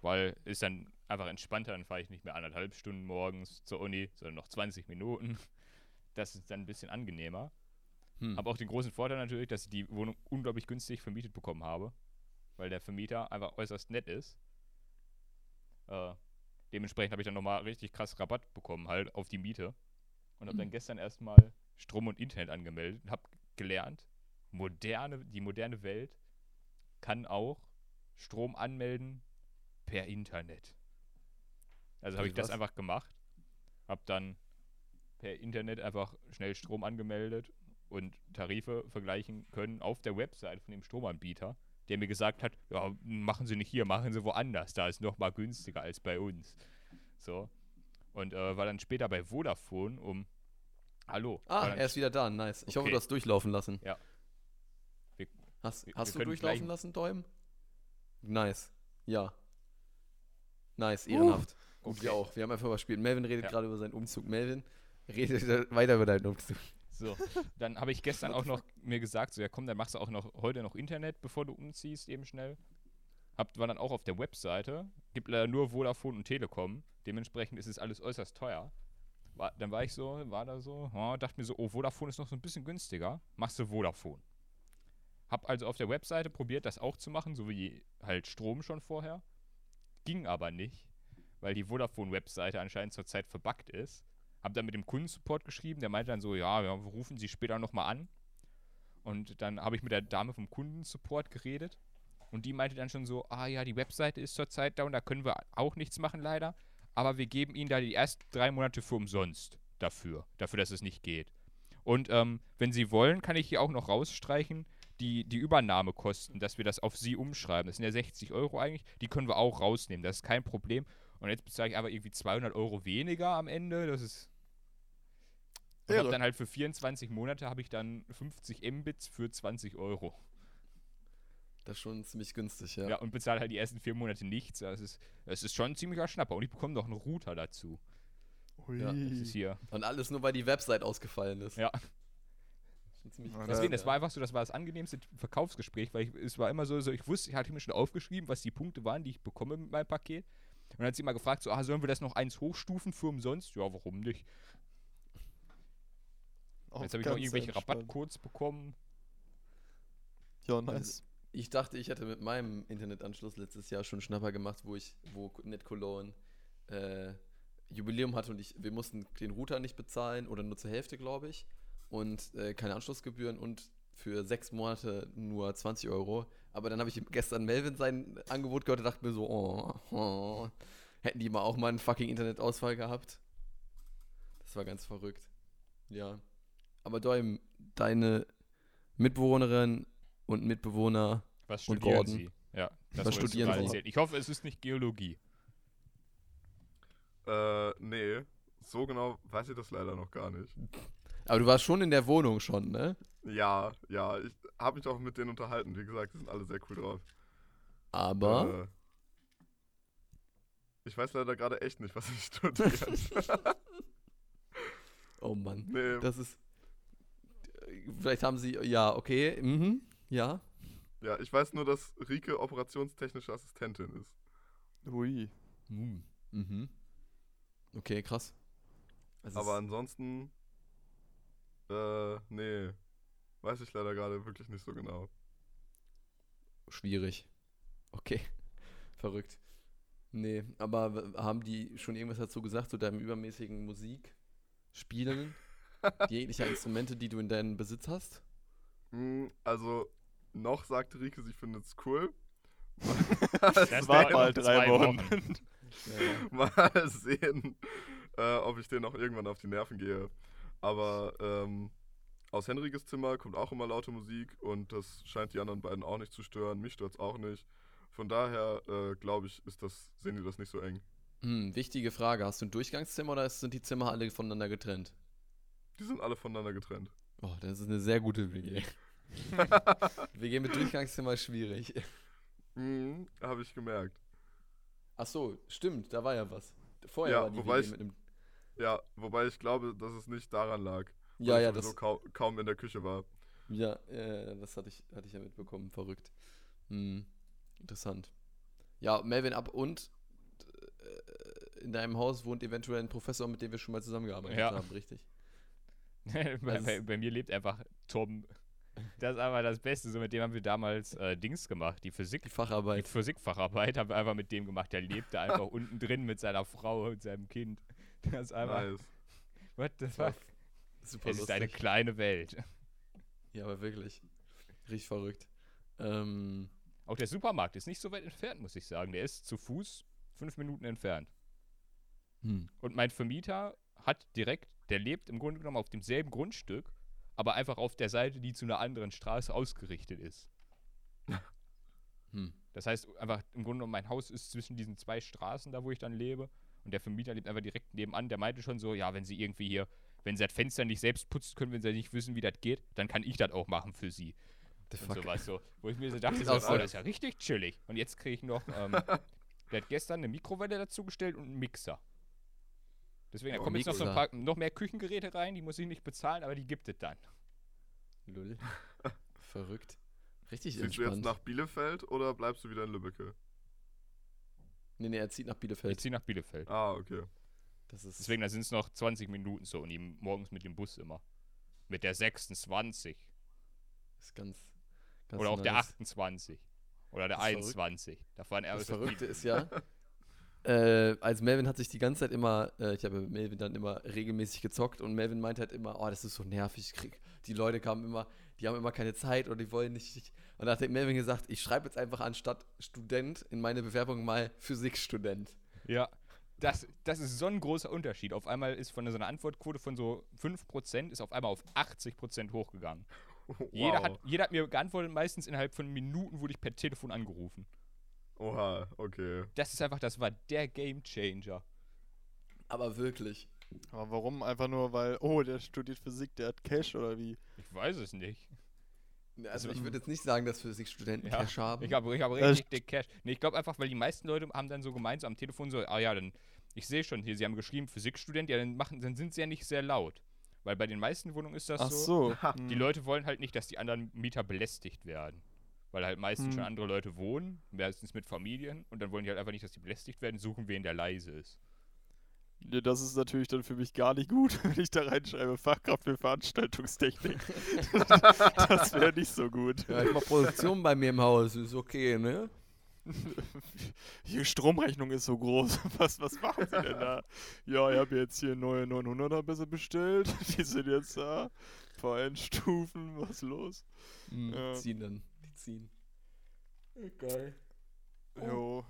weil ist dann einfach entspannter, dann fahre ich nicht mehr anderthalb Stunden morgens zur Uni, sondern noch 20 Minuten. Das ist dann ein bisschen angenehmer. hm. Aber auch den großen Vorteil natürlich, dass ich die Wohnung unglaublich günstig vermietet bekommen habe, weil der Vermieter einfach äußerst nett ist. Äh, dementsprechend habe ich dann nochmal richtig krass Rabatt bekommen halt auf die Miete und habe dann gestern erstmal Strom und Internet angemeldet und habe gelernt, moderne, die moderne Welt kann auch Strom anmelden per Internet. Also habe ich das einfach gemacht, habe dann per Internet einfach schnell Strom angemeldet und Tarife vergleichen können auf der Website von dem Stromanbieter, der mir gesagt hat, ja, machen Sie nicht hier, machen Sie woanders, da ist noch mal günstiger als bei uns. So. Und äh, war dann später bei Vodafone um Hallo. ah, er ist wieder da, nice. Ich hoffe, Okay. du hast durchlaufen lassen. Ja. Wir- hast wir- hast wir du durchlaufen lassen, Däum? Nice. Ja. Nice, ehrenhaft. Und Okay. wir auch. Wir haben einfach überspielt. Melvin redet Ja. gerade über seinen Umzug. Melvin, redet [laughs] weiter über deinen Umzug. So, dann habe ich gestern auch noch mir gesagt, so ja komm, dann machst du auch noch heute noch Internet, bevor du umziehst, eben schnell. Hab, war dann auch auf der Webseite, gibt leider nur Vodafone und Telekom, dementsprechend ist es alles äußerst teuer. War, dann war ich so, war da so, oh, dachte mir so, oh, Vodafone ist noch so ein bisschen günstiger, machst du Vodafone. Hab also auf der Webseite probiert, das auch zu machen, so wie halt Strom schon vorher. Ging aber nicht, weil die Vodafone-Webseite anscheinend zurzeit verbuggt ist. Hab dann mit dem Kundensupport geschrieben, der meinte dann so, ja, wir rufen Sie später nochmal an. Und dann habe ich mit der Dame vom Kundensupport geredet. Und die meinte dann schon so, ah ja, die Webseite ist zurzeit down, da können wir auch nichts machen leider. Aber wir geben Ihnen da die ersten drei Monate für umsonst dafür, dafür, dass es nicht geht. Und ähm, wenn Sie wollen, kann ich hier auch noch rausstreichen, die, die Übernahmekosten, dass wir das auf Sie umschreiben. Das sind ja 60 Euro eigentlich, die können wir auch rausnehmen, das ist kein Problem. Und jetzt bezahle ich aber irgendwie 200 Euro weniger am Ende, das ist und Ehre. dann halt für 24 Monate habe ich dann 50 Mbits für 20 Euro. Das ist schon ziemlich günstig, ja. Ja, und bezahle halt die ersten vier Monate nichts. Das ist, das ist schon ein ziemlicher Schnapper. Und ich bekomme noch einen Router dazu. Hui. Ja, Das ist hier. Und alles nur, weil die Website ausgefallen ist. Ja. Krass, Deswegen, das war einfach so, das war das angenehmste Verkaufsgespräch, weil ich, es war immer so, so, ich wusste, ich hatte mir schon aufgeschrieben, was die Punkte waren, die ich bekomme mit meinem Paket. Und dann hat sie immer gefragt, so, ah, sollen wir das noch eins hochstufen für umsonst? Ja, warum nicht? Auch Jetzt habe ich noch irgendwelche entspannt. Rabattcodes bekommen. Ja, nice. Ich dachte, ich hätte mit meinem Internetanschluss letztes Jahr schon Schnapper gemacht, wo ich, wo NetCologne äh, Jubiläum hatte und ich, wir mussten den Router nicht bezahlen oder nur zur Hälfte, glaube ich. Und äh, keine Anschlussgebühren und für sechs Monate nur 20 Euro. Aber dann habe ich gestern Melvin sein Angebot gehört und dachte mir so, oh, oh, hätten die mal auch mal einen fucking Internetausfall gehabt. Das war ganz verrückt. Ja. Aber Däum, deine Mitbewohnerin und Mitbewohner Was Und studieren Gordon. Sie? Ja, das Was studieren Sie? erzählen. Ich hoffe, es ist nicht Geologie. Äh, nee. So genau weiß ich das leider noch gar nicht. Aber du warst schon in der Wohnung schon, ne? Ja, ja, ich habe mich auch mit denen unterhalten. Wie gesagt, die sind alle sehr cool drauf. Aber Äh, ich weiß leider gerade echt nicht, was ich [laughs] studiere. oh Mann, nee, das ist vielleicht haben sie ja, okay, mhm, ja. ja, ich weiß nur, dass Rike operationstechnische Assistentin ist. Hui. Mhm. Mhm. Okay, krass. Es Aber ansonsten, äh, nee, weiß ich leider gerade wirklich nicht so genau. schwierig. Okay. [laughs] Verrückt. Nee, aber haben die schon irgendwas dazu gesagt zu deinem übermäßigen Musikspielen? [laughs] Jeglicher Instrumente, die du in deinem Besitz hast? Hm, also, noch sagt Rike, sie findet es cool. [laughs] Das dauert mal noch drei zwei Wochen. [laughs] Mal sehen, äh, ob ich den auch irgendwann auf die Nerven gehe. Aber ähm, aus Henriges Zimmer kommt auch immer laute Musik und das scheint die anderen beiden auch nicht zu stören. Mich stört es auch nicht. Von daher äh, glaube ich, ist das, sehen die das nicht so eng. Hm, wichtige Frage. Hast du ein Durchgangszimmer oder sind die Zimmer alle voneinander getrennt? Die sind alle voneinander getrennt. Oh, das ist eine sehr gute WG. WG mit Durchgangszimmer ist schwierig. Mhm, habe ich gemerkt. Ach so, stimmt, da war ja was. Vorher Ja, war die wobei WG ich- mit einem. Ja, wobei ich glaube, dass es nicht daran lag. weil Ja, ich ja, das, kau kaum in der Küche war. ja, äh, das hatte ich, hatte ich ja mitbekommen. Verrückt. Hm, interessant. Ja, Melvin ab und äh, in deinem Haus wohnt eventuell ein Professor, mit dem wir schon mal zusammengearbeitet Ja. haben, richtig? [laughs] bei, Das bei, bei mir lebt einfach Tom. Das ist aber das Beste. So mit dem haben wir damals äh, Dings gemacht. Die Physik. Die Die Facharbeit. Physikfacharbeit haben wir einfach mit dem gemacht. Der lebte [laughs] einfach unten drin mit seiner Frau und seinem Kind. Das ist einfach. Nice. What the Das war fuck? super Es ist eine lustig. kleine Welt. Ja, aber wirklich. Richtig verrückt. Ähm, Auch der Supermarkt ist nicht so weit entfernt, muss ich sagen. Der ist zu Fuß fünf Minuten entfernt. hm. Und mein Vermieter hat direkt, der lebt im Grunde genommen auf demselben Grundstück, aber einfach auf der Seite, die zu einer anderen Straße ausgerichtet ist. [laughs] Hm. Das heißt, einfach im Grunde genommen, mein Haus ist zwischen diesen zwei Straßen, da wo ich dann lebe. Und der Vermieter lebt einfach direkt nebenan. Der meinte schon so, ja, wenn sie irgendwie hier, wenn sie das Fenster nicht selbst putzen können, wenn sie nicht wissen, wie das geht, dann kann ich das auch machen für sie. The Und fuck. sowas so. Wo ich mir so dachte, [laughs] so, oh, das ist ja richtig chillig. Und jetzt kriege ich noch, ähm, [laughs] der hat gestern eine Mikrowelle dazugestellt und einen Mixer. Deswegen, da Oh, kommen jetzt noch so ein paar, noch mehr Küchengeräte rein, die muss ich nicht bezahlen, aber die gibt es dann. Lull. [laughs] Verrückt. Richtig Ziehst du jetzt entspannt. nach Bielefeld oder bleibst du wieder in Lübbecke? nee, nee, er zieht nach Ich Bielefeld. ziehe nach Bielefeld. Ah, okay. Das ist Deswegen, da sind es noch 20 Minuten so und ihm morgens mit dem Bus immer. Mit der 26. ist ganz, ganz Oder auch der nice. 28. Oder der Das ist verrückt. 21. Da fahren er Das Verrückte ist ja, [laughs] äh, als Melvin hat sich die ganze Zeit immer, äh, ich habe mit Melvin dann immer regelmäßig gezockt und Melvin meinte halt immer, oh, das ist so nervig, ich krieg, die Leute kamen immer, die haben immer keine Zeit oder die wollen nicht. Und da hat Melvin gesagt, ich schreibe jetzt einfach anstatt Student in meine Bewerbung mal Physikstudent. Ja. Das, das ist so ein großer Unterschied. Auf einmal ist von so einer Antwortquote von so 5% ist auf einmal auf 80% hochgegangen. Jeder, hat, jeder hat mir geantwortet, meistens innerhalb von Minuten wurde ich per Telefon angerufen. Oha, okay. Das ist einfach, das war der Game Changer. Aber wirklich. Aber warum? Einfach nur, weil, oh, der studiert Physik, der hat Cash oder wie? Ich weiß es nicht. Also ich würde jetzt nicht sagen, dass Physikstudenten Ja, Cash haben. Ich habe ich hab Ja, richtig dick Cash. Nee, ich glaube einfach, weil die meisten Leute haben dann so gemeint, so am Telefon so, ah ja, dann, ich sehe schon hier, sie haben geschrieben, Physikstudent, ja, dann machen, dann sind sie ja nicht sehr laut. Weil bei den meisten Wohnungen ist das Ach so. so. Die Leute wollen halt nicht, dass die anderen Mieter belästigt werden. Weil halt meistens Hm. schon andere Leute wohnen, meistens mit Familien, und dann wollen die halt einfach nicht, dass die belästigt werden, suchen wen, der leise ist. Ja, das ist natürlich dann für mich gar nicht gut, [laughs] wenn ich da reinschreibe, Fachkraft für Veranstaltungstechnik. [laughs] das wäre nicht so gut. Ja, ich mach Produktion bei mir im Haus, ist okay, ne? Hier, Stromrechnung ist so groß. [laughs] Was, was machen Sie denn da? Ja, ich habe jetzt hier neue 900er besser bestellt. Die sind jetzt da. VN-Stufen, was ist los? Mhm, Ja. Die ziehen dann. Ziehen. Geil. Jo.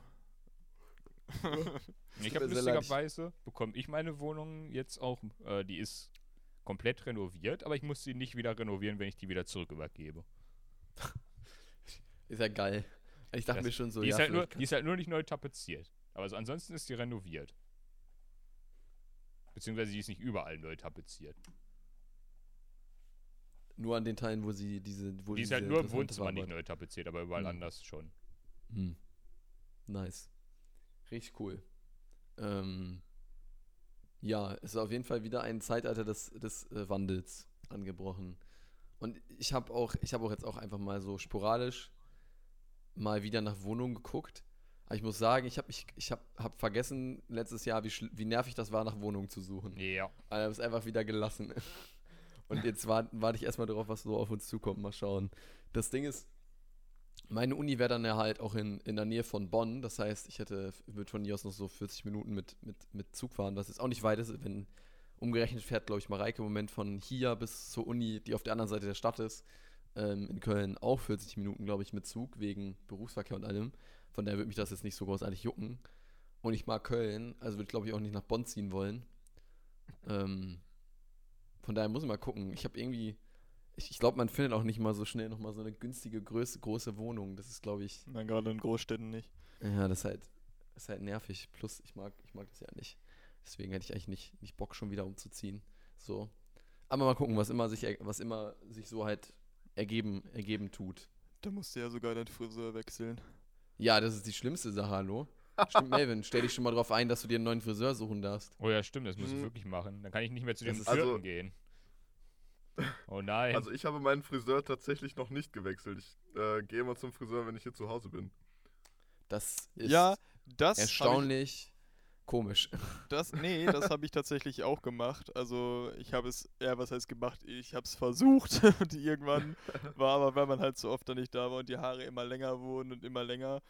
[laughs] Ich habe lustigerweise, bekomme ich meine Wohnung jetzt auch, äh, die ist komplett renoviert, aber ich muss sie nicht wieder renovieren, wenn ich die wieder zurück übergebe. Ist ja geil. Ich dachte Das- mir schon so, die, ja, ist halt nur, die ist halt nur nicht neu tapeziert. Aber so ansonsten ist die renoviert. Beziehungsweise die ist nicht überall neu tapeziert. Nur an den Teilen, wo sie diese. Wo die ist halt nur im Wohnzimmer nicht neu tapeziert, aber überall Hm. anders schon. Hm. Nice. Richtig cool. Ähm, ja, es ist auf jeden Fall wieder ein Zeitalter des, des äh, Wandels angebrochen. Und ich habe auch, ich habe auch jetzt auch einfach mal so sporadisch mal wieder nach Wohnungen geguckt. Aber ich muss sagen, ich habe mich, ich habe hab vergessen letztes Jahr, wie, wie nervig das war, nach Wohnungen zu suchen. Ja. Also habe es einfach wieder gelassen. [laughs] Und jetzt warte wart ich erstmal darauf, was so auf uns zukommt. Mal schauen. Das Ding ist, meine Uni wäre dann ja halt auch in, in der Nähe von Bonn. Das heißt, ich hätte, würde von hier aus noch so 40 Minuten mit, mit, mit Zug fahren, was jetzt auch nicht weit ist. Wenn umgerechnet fährt, glaube ich, Mareike im Moment von hier bis zur Uni, die auf der anderen Seite der Stadt ist, ähm, in Köln auch 40 Minuten, glaube ich, mit Zug, wegen Berufsverkehr und allem. Von daher würde mich das jetzt nicht so großartig jucken. Und ich mag Köln, also würde ich glaube ich auch nicht nach Bonn ziehen wollen. Ähm, von daher muss ich mal gucken. Ich habe irgendwie, ich, ich glaube, man findet auch nicht mal so schnell nochmal so eine günstige, große, große Wohnung. Das ist, glaube ich, Nein, gerade in Großstädten nicht. ja, das ist halt, das ist halt nervig. Plus, ich mag, ich mag das ja nicht. Deswegen hätte ich eigentlich nicht, nicht Bock, schon wieder umzuziehen. So. Aber mal gucken, was immer sich, was immer sich so halt ergeben, ergeben tut. Da musst du ja sogar deinen Friseur wechseln. Ja, das ist die schlimmste Sache, hallo. Stimmt, Melvin, stell dich schon mal drauf ein, dass du dir einen neuen Friseur suchen darfst. Oh ja, stimmt, das muss ich Mhm. wirklich machen. Dann kann ich nicht mehr zu dem vierten Also- gehen. Oh nein. Also ich habe meinen Friseur tatsächlich noch nicht gewechselt. Ich äh, gehe immer zum Friseur, wenn ich hier zu Hause bin. Das ist Ja, das erstaunlich komisch. Das, nee, das habe ich tatsächlich auch gemacht. Also ich habe es, ja, was heißt gemacht? Ich habe es versucht [laughs] und irgendwann war aber, weil man halt so oft dann nicht da war und die Haare immer länger wurden und immer länger.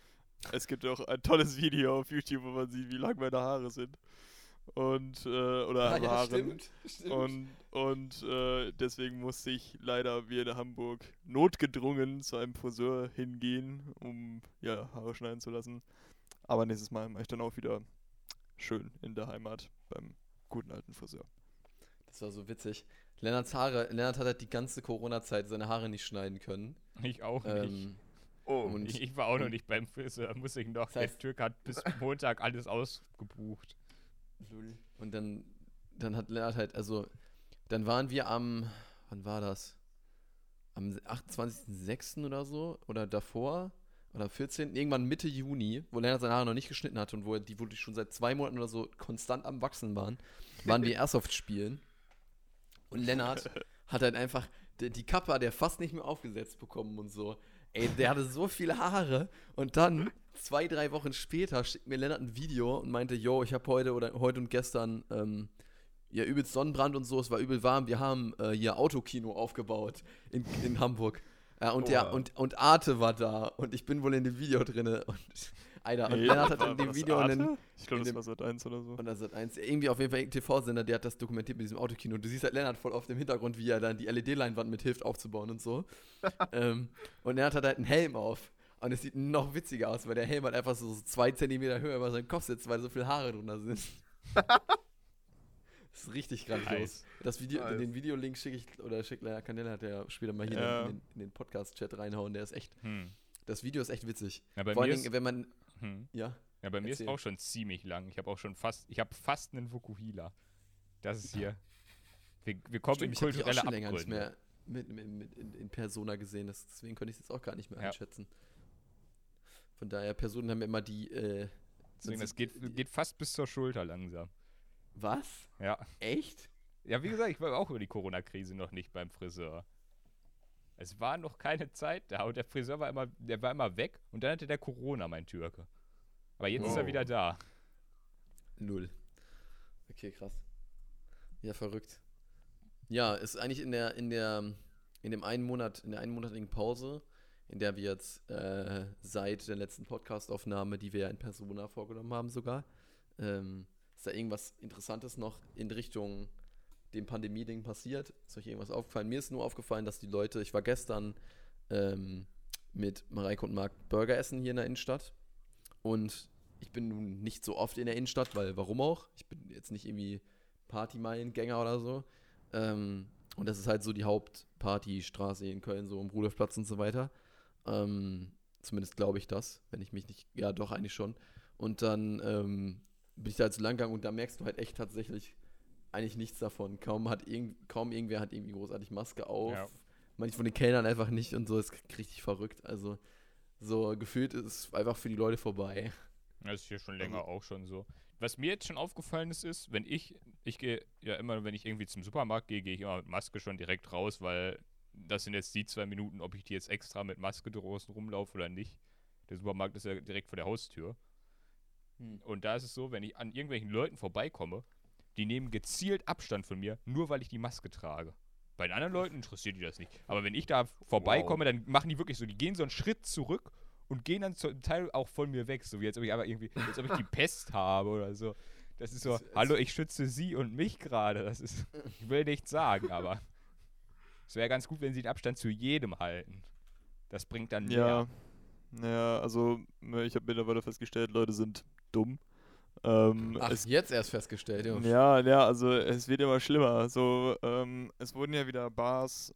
Es gibt auch ein tolles Video auf YouTube, wo man sieht, wie lang meine Haare sind. Und, äh, oder Ah, Haaren. Und, und äh, deswegen musste ich leider wie in Hamburg notgedrungen zu einem Friseur hingehen, um ja, Haare schneiden zu lassen. Aber nächstes Mal mache ich dann auch wieder schön in der Heimat beim guten alten Friseur. Das war so witzig. Lennarts Haare, Lennart hat halt die ganze Corona-Zeit seine Haare nicht schneiden können. ich auch nicht. Ähm, Oh, Und- ich, ich war auch noch nicht beim Friseur, muss ich noch. Das heißt- der Türk hat bis [laughs] Montag alles ausgebucht. Und dann, dann hat Lennart halt, also, dann waren wir am, wann war das? Am 28.06. oder so? Oder davor? Oder am 14. Irgendwann Mitte Juni, wo Lennart seine Haare noch nicht geschnitten hatte und wo er- die wohl schon seit zwei Monaten oder so konstant am Wachsen waren, waren wir [laughs] Airsoft spielen. Und Lennart [laughs] hat halt einfach die, die Kappe hat er fast nicht mehr aufgesetzt bekommen und so. Ey, der hatte so viele Haare. Und dann zwei, drei Wochen später schickt mir Lennart ein Video und meinte, yo, ich habe heute oder heute und gestern ähm, ja übelst Sonnenbrand und so, es war übel warm, wir haben äh, hier Autokino aufgebaut in, in Hamburg. Ja, und, der, Oha. und, und Arte war da. Und ich bin wohl in dem Video drinne. Und Alter, und Nee, Lennart hat in dem Video Arte? einen, Ich glaube, das war Sat 1 oder so. und das hat eins, irgendwie auf jeden Fall ein TV-Sender, der hat das dokumentiert mit diesem Autokino. Und du siehst halt Lennart voll auf dem Hintergrund, wie er dann die LED-Leinwand mithilft aufzubauen und so. [laughs] ähm, und Lennart hat halt einen Helm auf. Und es sieht noch witziger aus, weil der Helm halt einfach so zwei Zentimeter höher über seinem Kopf sitzt, weil so viele Haare drunter sind. [laughs] das ist richtig grandios. Das Video, Nice. den Videolink schicke ich, oder schickt Lennart kann Lennart ja später mal hier Ja. in, den, den Podcast-Chat reinhauen. Der ist echt, Hm. das Video ist echt witzig. Ja, Vor Dingen, wenn man, hm. ja, ja, bei mir ist auch schon ziemlich lang. Ich habe auch schon fast, ich habe fast einen Fukuhila. Das ist hier. Wir, wir kommen Stimmt, in ich habe dich auch kulturelle schon länger nicht mehr mit, mit, mit in, in Persona gesehen. Das, deswegen könnte ich es jetzt auch gar nicht mehr Ja. einschätzen. Von daher, Personen haben immer die. Äh, Deswegen, das geht, die- geht fast bis zur Schulter langsam. Was? Ja. Echt? Ja, wie gesagt, ich war auch über die Corona-Krise noch nicht beim Friseur. Es war noch keine Zeit da und der Friseur war immer, der war immer weg und dann hatte der Corona, mein Türke. Aber jetzt ist er Oh. wieder da. Null. Okay, krass. Ja, verrückt. Ja, ist eigentlich in der, in der, in dem einen Monat, in der einmonatigen Pause, in der wir jetzt äh, seit der letzten Podcast-Aufnahme, die wir ja in Persona vorgenommen haben sogar, ähm, ist da irgendwas Interessantes noch in Richtung dem Pandemie-Ding passiert? Ist euch irgendwas aufgefallen? Mir ist nur aufgefallen, dass die Leute, ich war gestern ähm, mit Mareike und Marc Burger essen hier in der Innenstadt und ich bin nun nicht so oft in der Innenstadt, weil warum auch? Ich bin jetzt nicht irgendwie Partymeilengänger oder so. Ähm, und das ist halt so die Hauptpartystraße in Köln, so um Rudolfplatz und so weiter. Ähm, zumindest glaube ich das, wenn ich mich nicht, ja doch eigentlich schon. Und dann ähm, bin ich da halt so lang gegangen und da merkst du halt echt tatsächlich eigentlich nichts davon. Kaum hat irgend, kaum irgendwer hat irgendwie großartig Maske auf. Ja. Manche von den Kellnern einfach nicht und so ist richtig verrückt. Also so gefühlt ist es einfach für die Leute vorbei. Das ist hier schon länger Also- auch schon so. Was mir jetzt schon aufgefallen ist, ist, wenn ich, ich gehe ja immer, wenn ich irgendwie zum Supermarkt gehe, gehe ich immer mit Maske schon direkt raus, weil das sind jetzt die zwei Minuten, ob ich die jetzt extra mit Maske draußen rumlaufe oder nicht. Der Supermarkt ist ja direkt vor der Haustür. Und da ist es so, wenn ich an irgendwelchen Leuten vorbeikomme, die nehmen gezielt Abstand von mir, nur weil ich die Maske trage. Bei den anderen Leuten interessiert die das nicht. Aber wenn ich da vorbeikomme, dann machen die wirklich so, die gehen so einen Schritt zurück und gehen dann zum Teil auch von mir weg, so wie als ob ich aber irgendwie, als ob ich die [laughs] Pest habe oder so. Das ist so, Das ist- hallo, ich schütze sie und mich gerade. Das ist, ich will nichts sagen, aber es wäre ganz gut, wenn sie den Abstand zu jedem halten. Das bringt dann mehr. Ja. Ja, also ne, ich habe mittlerweile festgestellt, Leute sind dumm. Ähm, Ach, es, jetzt erst festgestellt, Junge. ja, ja, also es wird immer schlimmer. So, ähm, es wurden ja wieder Bars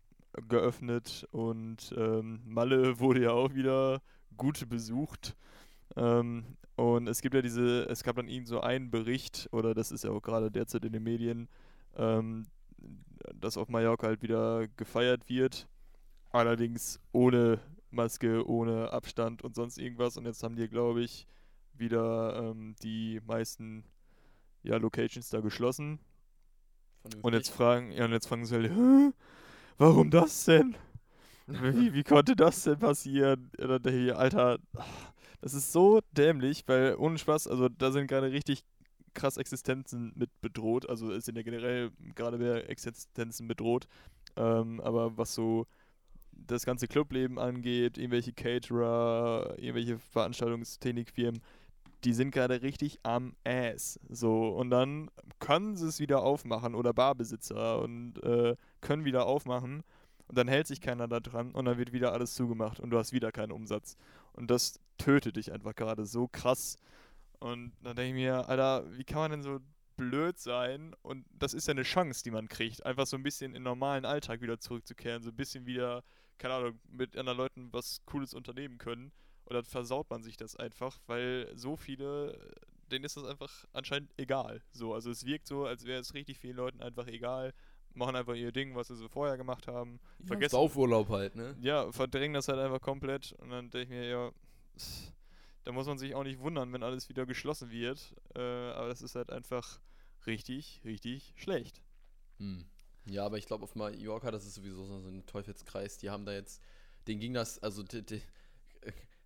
geöffnet und ähm, Malle [laughs] wurde ja auch wieder gut besucht. Ähm, und es gibt ja diese, es gab dann irgend so einen Bericht, oder das ist ja auch gerade derzeit in den Medien, ähm, dass auf Mallorca halt wieder gefeiert wird. Allerdings ohne Maske, ohne Abstand und sonst irgendwas. Und jetzt haben die, glaube ich, wieder ähm, die meisten ja, Locations da geschlossen. Und jetzt fragen, ja, und jetzt fragen sie halt, "Hä? warum das denn? Wie, [laughs] wie konnte das denn passieren? Und dann ich, Alter, das ist so dämlich, weil ohne Spaß, also da sind gerade richtig krass Existenzen mit bedroht. Also es sind ja generell gerade mehr Existenzen bedroht. Ähm, aber was so das ganze Clubleben angeht, irgendwelche Caterer, irgendwelche Veranstaltungstechnikfirmen, die sind gerade richtig am Ass. So, und dann können sie es wieder aufmachen oder Barbesitzer und äh, können wieder aufmachen und dann hält sich keiner da dran und dann wird wieder alles zugemacht und du hast wieder keinen Umsatz. Und das tötet dich einfach gerade so krass. Und dann denke ich mir, Alter, wie kann man denn so blöd sein? Und das ist ja eine Chance, die man kriegt, einfach so ein bisschen in den normalen Alltag wieder zurückzukehren, so ein bisschen wieder, keine Ahnung, mit anderen Leuten was Cooles unternehmen können. Und dann versaut man sich das einfach, weil so viele, denen ist das einfach anscheinend egal. So, also es wirkt so, als wäre es richtig vielen Leuten einfach egal, machen einfach ihr Ding, was sie so vorher gemacht haben. Ja, vergessen- Saufurlaub halt, ne? Ja, verdrängen das halt einfach komplett und dann denke ich mir, ja, da muss man sich auch nicht wundern, wenn alles wieder geschlossen wird. Äh, aber das ist halt einfach richtig, richtig schlecht. Hm. Ja, aber ich glaube auf Mallorca, das ist sowieso so ein Teufelskreis. Die haben da jetzt, denen ging das, also die, die,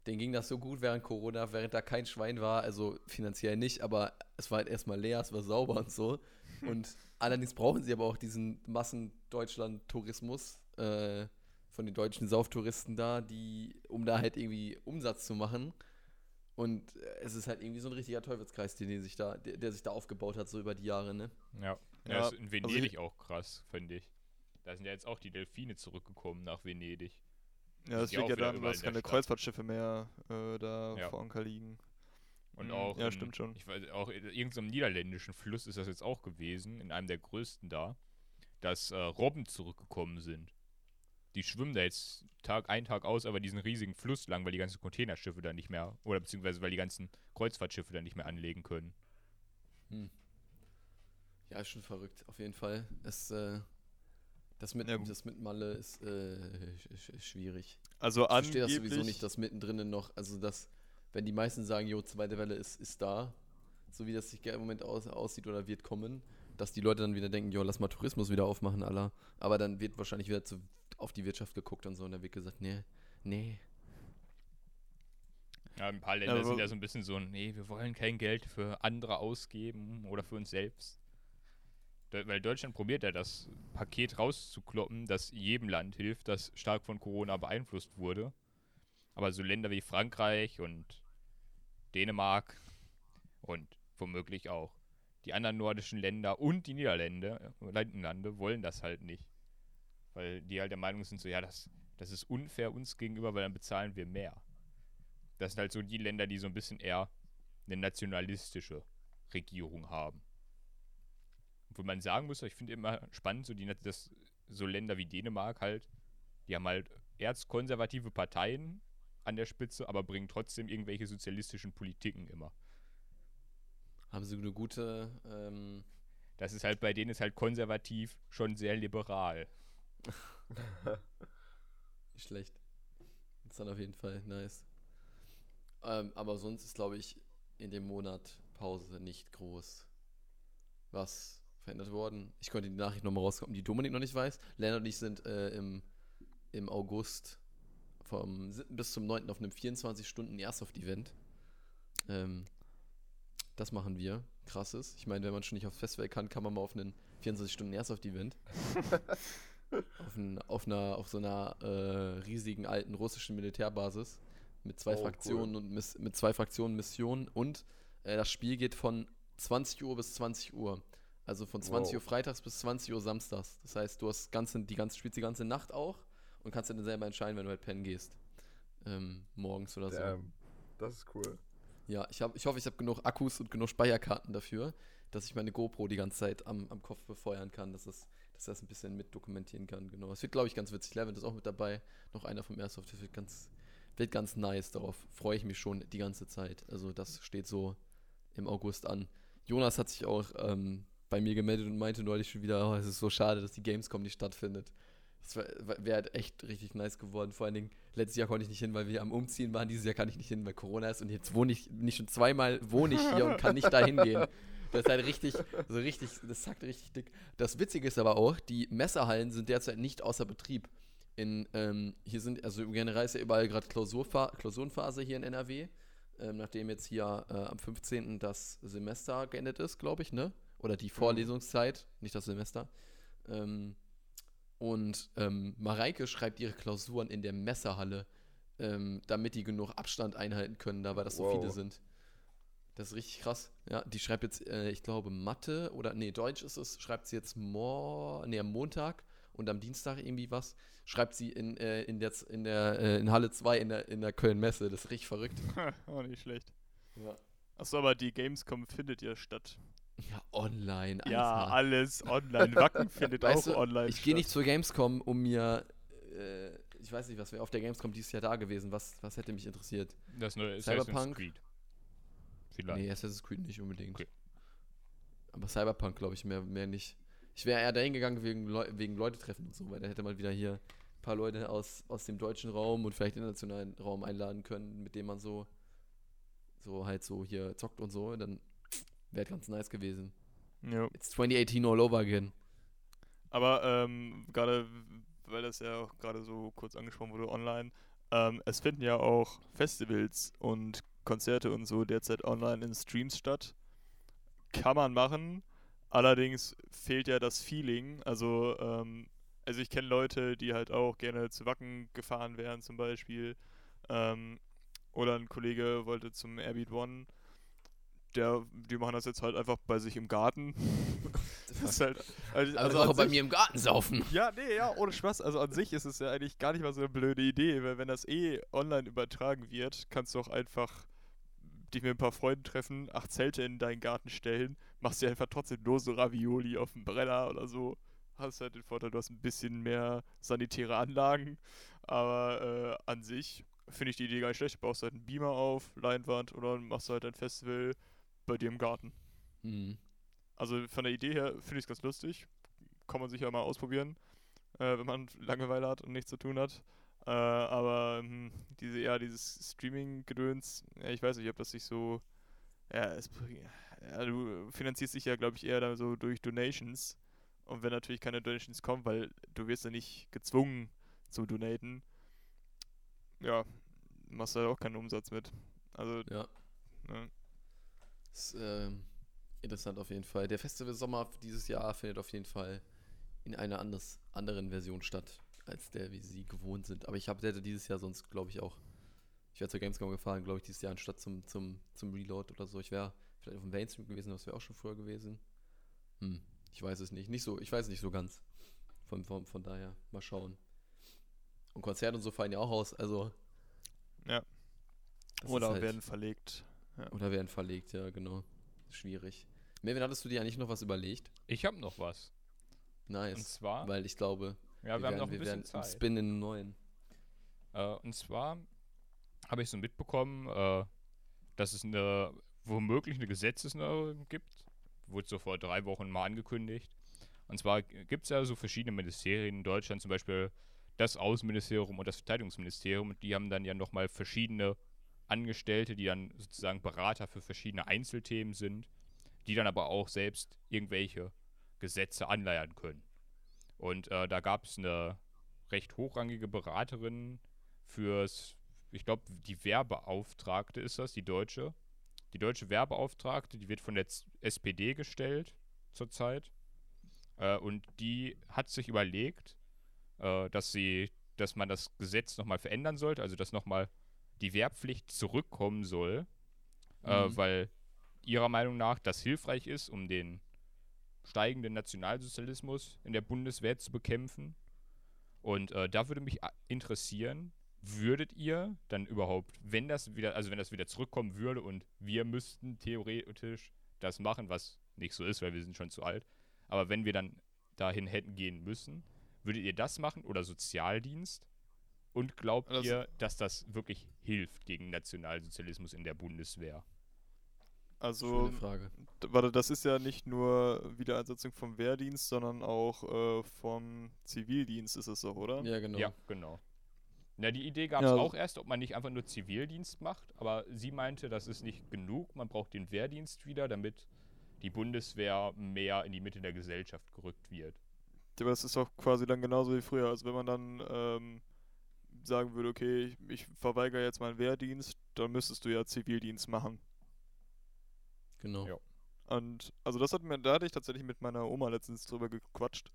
denen ging das so gut während Corona, während da kein Schwein war, also finanziell nicht, aber es war halt erstmal leer, es war sauber und so. Und [laughs] allerdings brauchen sie aber auch diesen Massen-Deutschland-Tourismus äh, von den deutschen Sauftouristen da, die, um da halt irgendwie Umsatz zu machen. Und es ist halt irgendwie so ein richtiger Teufelskreis, den, den sich da, der, der sich da aufgebaut hat, so über die Jahre, ne? Ja, ja, Ja, das ist in also Venedig ich- auch krass, finde ich. Da sind ja jetzt auch die Delfine zurückgekommen nach Venedig. Ja, das liegt ja daran, dass keine Stadt. Kreuzfahrtschiffe mehr äh, da Ja. vor Anker liegen. Und Mhm, auch, ja, in- stimmt schon. Ich weiß, auch in irgendeinem niederländischen Fluss ist das jetzt auch gewesen, in einem der größten da, dass äh, Robben zurückgekommen sind. Die schwimmen da jetzt Tag ein, Tag aus, aber diesen riesigen Fluss lang, weil die ganzen Containerschiffe da nicht mehr, oder beziehungsweise weil die ganzen Kreuzfahrtschiffe da nicht mehr anlegen können. Hm. Ja, ist schon verrückt, auf jeden Fall. Es, äh, das, mit, Ja, das mit Malle ist äh, sch- sch- schwierig. Also Ich verstehe das sowieso nicht, dass mittendrin noch, also dass, wenn die meisten sagen, jo, zweite Welle ist, ist da, so wie das sich im Moment aus, aussieht oder wird kommen, dass die Leute dann wieder denken, jo, lass mal Tourismus wieder aufmachen, aller. Aber dann wird wahrscheinlich wieder zu, auf die Wirtschaft geguckt und so und dann wird gesagt, nee, nee. Ja, ein paar Länder aber- sind ja so ein bisschen so, nee, wir wollen kein Geld für andere ausgeben oder für uns selbst. Weil Deutschland probiert ja das Paket rauszukloppen, das jedem Land hilft, das stark von Corona beeinflusst wurde. Aber so Länder wie Frankreich und Dänemark und womöglich auch die anderen nordischen Länder und die Niederlande, Lande wollen das halt nicht. Weil die halt der Meinung sind, so, ja, das, das ist unfair uns gegenüber, weil dann bezahlen wir mehr. Das sind halt so die Länder, die so ein bisschen eher eine nationalistische Regierung haben. Obwohl man sagen muss, ich finde immer spannend, so die, dass so Länder wie Dänemark halt, die haben halt erzkonservative Parteien an der Spitze, aber bringen trotzdem irgendwelche sozialistischen Politiken immer. Haben sie eine gute, ähm, Das ist halt bei denen ist halt konservativ schon sehr liberal. [laughs] Nicht schlecht. Ist dann auf jeden Fall nice. Ähm, aber sonst ist, glaube ich, in dem Monat Pause nicht groß was verändert worden. Ich konnte die Nachricht nochmal rauskommen, die Dominik noch nicht weiß. Lennart und ich sind äh, im, im August vom 7. bis zum 9. auf einem 24-Stunden-Airsoft-Event. Ähm, das machen wir. Krasses. Ich meine, wenn man schon nicht aufs Festival kann, kann man mal auf einen 24-Stunden-Airsoft-Event. [laughs] auf, ein, auf, einer, auf so einer äh, riesigen alten russischen Militärbasis mit zwei Oh, Fraktionen und Miss, mit zwei Fraktionen Missionen und äh, das Spiel geht von 20 Uhr bis 20 Uhr. Also von 20 Wow. Uhr freitags bis 20 Uhr samstags. Das heißt, du hast ganze, die ganze, spielst die ganze Nacht auch und kannst dann selber entscheiden, wenn du halt pennen gehst. Ähm, morgens oder so. Damn. Das ist cool. Ja, ich, hab, ich hoffe, ich habe genug Akkus und genug Speicherkarten dafür, dass ich meine GoPro die ganze Zeit am, am Kopf befeuern kann, dass das, dass das ein bisschen mit dokumentieren kann. Genau. Es wird, glaube ich, ganz witzig. Levin ist auch mit dabei. Noch einer vom Airsoft. Das wird ganz, wird ganz nice. Darauf freue ich mich schon die ganze Zeit. Also, das steht so im August an. Jonas hat sich auch ähm, bei mir gemeldet und meinte neulich schon wieder, oh, es ist so schade, dass die Gamescom nicht stattfindet. Das wäre wär halt echt richtig nice geworden. Vor allen Dingen, letztes Jahr konnte ich nicht hin, weil wir am Umziehen waren. Dieses Jahr kann ich nicht hin, weil Corona ist. Und jetzt wohne ich nicht schon zweimal wohne ich hier und kann nicht da hingehen. Das ist halt richtig, so richtig, das sagt richtig dick. Das Witzige ist aber auch, die Messerhallen sind derzeit nicht außer Betrieb. In, ähm, hier sind, also generell ist ja überall gerade Klausurenphase hier in NRW. Ähm, nachdem jetzt hier äh, am 15. das Semester geendet ist, glaube ich, ne? Oder die Vorlesungszeit, nicht das Semester. Ähm, und ähm, Mareike schreibt ihre Klausuren in der Messerhalle, ähm, damit die genug Abstand einhalten können, da weil das so Wow. viele sind. Das ist richtig krass. Ja, die schreibt jetzt, äh, ich glaube, Mathe oder nee, Deutsch ist es, schreibt sie jetzt mor nee, am Montag und am Dienstag irgendwie was, schreibt sie in, äh, in der, in der äh, in Halle 2 in der, in der Köln-Messe. Das ist richtig verrückt. Auch [laughs] nicht schlecht. Ja, Achso, aber die Gamescom findet ja statt. Ja online. Ja, Alter. alles online. Wacken [laughs] findet Weißt auch du, online Ich gehe nicht zur Gamescom, um mir, äh, ich weiß nicht, was wäre auf der Gamescom dieses Jahr da gewesen. Was, was hätte mich interessiert? Das neue Assassin's Cyberpunk? Creed. Vielleicht. Nee, Assassin's Creed nicht unbedingt. Okay. Aber Cyberpunk, glaube ich, mehr, mehr nicht. Ich wäre eher dahin gegangen wegen, Leu wegen Leute treffen und so, weil da hätte man wieder hier ein paar Leute aus, aus dem deutschen Raum und vielleicht internationalen Raum einladen können, mit denen man so, so halt so hier zockt und so. Dann wäre ganz nice gewesen. Ja. It's 2018 all over again. Aber ähm, gerade, weil das ja auch gerade so kurz angesprochen wurde online, ähm, es finden ja auch Festivals und Konzerte und so derzeit online in Streams statt. Kann man machen, allerdings fehlt ja das Feeling. Also, ähm, also ich kenne Leute, die halt auch gerne zu Wacken gefahren wären zum Beispiel. Ähm, oder ein Kollege wollte zum Airbeat One. Der, die machen das jetzt halt einfach bei sich im Garten. [laughs] Halt, also, Also, auch bei sich- mir im Garten saufen. ja, nee, ja, ohne Spaß. Also an sich ist es ja eigentlich gar nicht mal so eine blöde Idee, weil wenn das eh online übertragen wird, kannst du auch einfach dich mit ein paar Freunden treffen, acht Zelte in deinen Garten stellen, machst dir einfach trotzdem nur so Ravioli auf dem Brenner oder so. Hast halt den Vorteil, du hast ein bisschen mehr sanitäre Anlagen. Aber äh, an sich finde ich die Idee gar nicht schlecht. Du baust halt einen Beamer auf, Leinwand oder machst halt ein Festival bei dir im Garten. Hm. Also von der Idee her finde ich es ganz lustig. Kann man sicher mal ausprobieren, äh, wenn man Langeweile hat und nichts zu tun hat. Äh, aber ähm, diese, ja, dieses Streaming-Gedöns, ja, ich weiß nicht, ob das sich so. Ja, es, ja, du finanzierst dich ja, glaube ich, eher dann so durch Donations. Und wenn natürlich keine Donations kommen, weil du wirst ja nicht gezwungen zu donaten, ja, machst du halt auch keinen Umsatz mit. Also, Ja. ne, Ist, ähm, interessant auf jeden Fall. Der Festival Sommer dieses Jahr findet auf jeden Fall in einer anders, anderen Version statt, als der, wie sie gewohnt sind. Aber ich habe hätte dieses Jahr sonst, glaube ich, auch. Ich wäre zur Gamescom gefahren, glaube ich, dieses Jahr anstatt zum, zum, zum Reload oder so. Ich wäre vielleicht auf dem Mainstream gewesen, das wäre auch schon früher gewesen. Hm, ich weiß es nicht. Nicht so, ich weiß es nicht so ganz. Von, von, von daher, mal schauen. Und Konzerte und so fallen ja auch aus, also. Ja. oder halt- werden verlegt. Oder werden verlegt, ja, genau. Schwierig. Melvin, hattest du dir eigentlich noch was überlegt? Ich habe noch was. Und Nice. zwar, Weil ich glaube, ja, wir, haben noch ein wir bisschen werden Zeit. Spin in den neuen. Äh, und zwar habe ich so mitbekommen, äh, dass es eine womöglich eine Gesetzesänderung gibt. Wurde so vor drei Wochen mal angekündigt. Und zwar gibt es ja so verschiedene Ministerien in Deutschland, zum Beispiel das Außenministerium und das Verteidigungsministerium. Und die haben dann ja nochmal verschiedene Angestellte, die dann sozusagen Berater für verschiedene Einzelthemen sind, die dann aber auch selbst irgendwelche Gesetze anleiern können. Und äh, da gab es eine recht hochrangige Beraterin fürs, ich glaube, die Werbeauftragte ist das, die deutsche. Die deutsche Werbeauftragte, die wird von der SPD gestellt zurzeit. Äh, und die hat sich überlegt, äh, dass sie, dass man das Gesetz nochmal verändern sollte, also dass nochmal die Wehrpflicht zurückkommen soll, äh, Mhm. weil ihrer Meinung nach das hilfreich ist, um den steigenden Nationalsozialismus in der Bundeswehr zu bekämpfen. Und äh, da würde mich interessieren, würdet ihr dann überhaupt, wenn das wieder, also wenn das wieder zurückkommen würde und wir müssten theoretisch das machen, was nicht so ist, weil wir sind schon zu alt, aber wenn wir dann dahin hätten gehen müssen, würdet ihr das machen oder Sozialdienst? Und glaubt Das- ihr, dass das wirklich hilft gegen Nationalsozialismus in der Bundeswehr? Also, warte, das ist ja nicht nur Wiedereinsetzung vom Wehrdienst, sondern auch äh, vom Zivildienst ist es doch, oder? Ja, genau. Ja, genau. Na, die Idee gab es Ja. auch erst, ob man nicht einfach nur Zivildienst macht, aber sie meinte, das ist nicht genug, man braucht den Wehrdienst wieder, damit die Bundeswehr mehr in die Mitte der Gesellschaft gerückt wird. Aber das ist doch quasi dann genauso wie früher. Also wenn man dann ähm, sagen würde, okay, ich, ich verweigere jetzt meinen Wehrdienst, dann müsstest du ja Zivildienst machen. Genau. Ja. Und also das hat mir, da hatte ich tatsächlich mit meiner Oma letztens drüber gequatscht.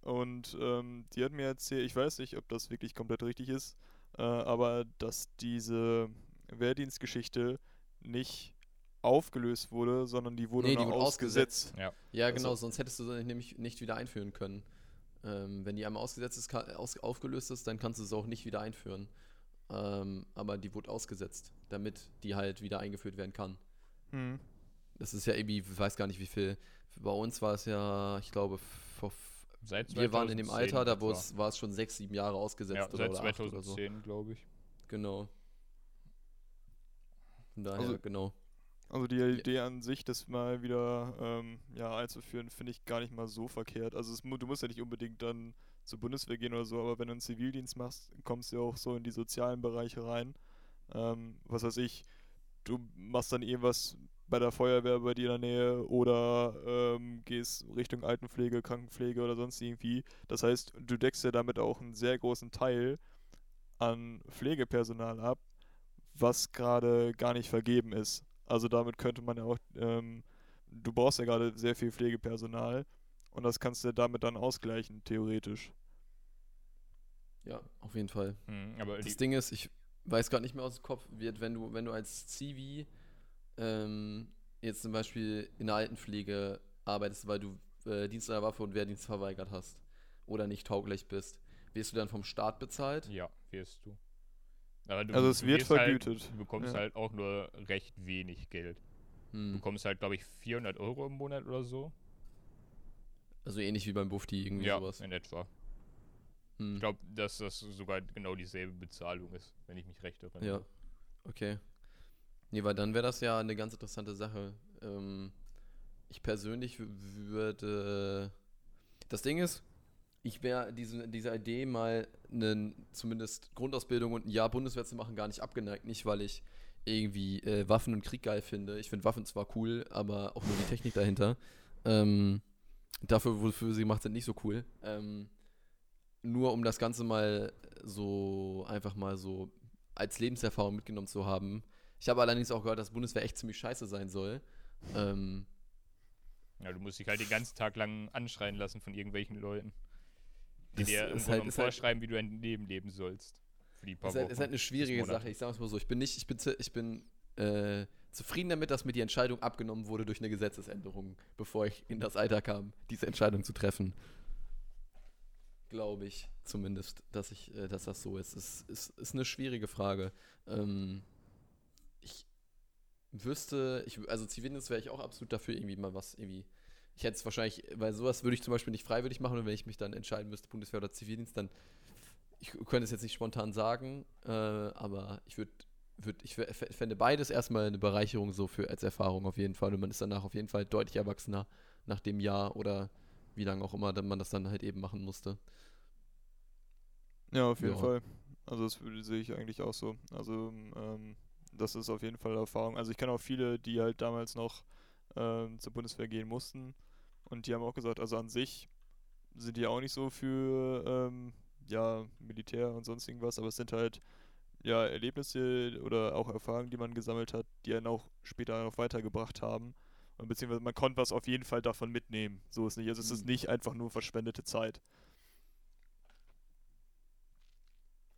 Und ähm, die hat mir erzählt, ich weiß nicht, ob das wirklich komplett richtig ist, äh, aber dass diese Wehrdienstgeschichte nicht aufgelöst wurde, sondern die wurde Nee, die wurde ausgesetzt. Ja. Ja, genau, Also- sonst hättest du sie nämlich nicht wieder einführen können. Ähm, wenn die einmal ausgesetzt ist, aus, aufgelöst ist, dann kannst du es auch nicht wieder einführen. Ähm, aber die wurde ausgesetzt, damit die halt wieder eingeführt werden kann. Hm. Das ist ja irgendwie, ich weiß gar nicht wie viel. Bei uns war es ja, ich glaube, vor, Seit wir waren in dem 2010 Alter, da war es, war es schon sechs, sieben Jahre ausgesetzt Ja, oder, seit oder acht oder so. 2010, glaube ich. Genau. Von daher, Also- genau. Also die Idee an sich, das mal wieder ähm, ja, einzuführen, finde ich gar nicht mal so verkehrt. Also es, du musst ja nicht unbedingt dann zur Bundeswehr gehen oder so, aber wenn du einen Zivildienst machst, kommst du ja auch so in die sozialen Bereiche rein. Ähm, was weiß ich, du machst dann irgendwas bei der Feuerwehr bei dir in der Nähe oder ähm, gehst Richtung Altenpflege, Krankenpflege oder sonst irgendwie. Das heißt, du deckst ja damit auch einen sehr großen Teil an Pflegepersonal ab, was gerade gar nicht vergeben ist. Also damit könnte man ja auch, ähm, du brauchst ja gerade sehr viel Pflegepersonal und das kannst du damit dann ausgleichen, theoretisch. Ja, auf jeden Fall. Mhm, aber Das Ding ist, ich weiß gerade nicht mehr aus dem Kopf, wird, wenn du, wenn du als Zivi ähm, jetzt zum Beispiel in der Altenpflege arbeitest, weil du äh, Dienst an der Waffe und Wehrdienst verweigert hast oder nicht tauglich bist, wirst du dann vom Staat bezahlt? ja, wirst du. Aber du, Also es du wird halt, vergütet, Du bekommst ja. halt auch nur recht wenig Geld. Du Hm. bekommst halt, glaube ich, 400 Euro im Monat oder so. Also ähnlich wie beim Bufti, irgendwie ja, sowas. in etwa. Hm. Ich glaube, dass das sogar genau dieselbe Bezahlung ist, wenn ich mich recht erinnere. Ja, okay. Nee, weil dann wäre das ja eine ganz interessante Sache. Ähm, ich persönlich würde. Das Ding ist, ich wäre diese, dieser Idee mal eine zumindest Grundausbildung und ein Jahr Bundeswehr zu machen gar nicht abgeneigt. Nicht, weil ich irgendwie äh, Waffen und Krieg geil finde. Ich finde Waffen zwar cool, aber auch nur die Technik dahinter. Ähm, dafür, wofür sie gemacht sind, nicht so cool. Ähm, nur um das Ganze mal so einfach mal so als Lebenserfahrung mitgenommen zu haben. Ich habe allerdings auch gehört, dass Bundeswehr echt ziemlich scheiße sein soll. Ähm, Ja, du musst dich halt den ganzen Tag lang anschreien lassen von irgendwelchen Leuten, die Das dir ist halt- ist halt- vorschreiben, wie du dein Leben leben sollst. Für die paar ist, halt, ist halt eine schwierige. Sache. Ich sage es mal so. Ich bin nicht, ich bin, ich bin äh, zufrieden damit, dass mir die Entscheidung abgenommen wurde durch eine Gesetzesänderung, bevor ich in das Alter kam, diese Entscheidung zu treffen. Glaube ich zumindest, dass ich, äh, dass das so ist. Es ist, ist eine schwierige Frage. Ähm, ich wüsste, ich, also Zivildienst wäre ich auch absolut dafür, irgendwie mal was irgendwie. Ich hätte es wahrscheinlich, weil sowas würde ich zum Beispiel nicht freiwillig machen und wenn ich mich dann entscheiden müsste, Bundeswehr oder Zivildienst, dann ich könnte es jetzt nicht spontan sagen, äh, aber ich würde, würd, ich fände beides erstmal eine Bereicherung so für als Erfahrung auf jeden Fall. Und man ist danach auf jeden Fall deutlich erwachsener nach dem Jahr oder wie lange auch immer dann man das dann halt eben machen musste. Ja, auf jeden Ja. Fall. Also das sehe ich eigentlich auch so. Also ähm, das ist auf jeden Fall Erfahrung. Also ich kenne auch viele, die halt damals noch ähm, zur Bundeswehr gehen mussten und die haben auch gesagt, also an sich sind die auch nicht so für ähm, ja, Militär und sonst irgendwas, aber es sind halt ja Erlebnisse oder auch Erfahrungen, die man gesammelt hat, die einen auch später noch weitergebracht haben. Und beziehungsweise man konnte was auf jeden Fall davon mitnehmen. So ist nicht. Also es ist Mhm. nicht einfach nur verschwendete Zeit.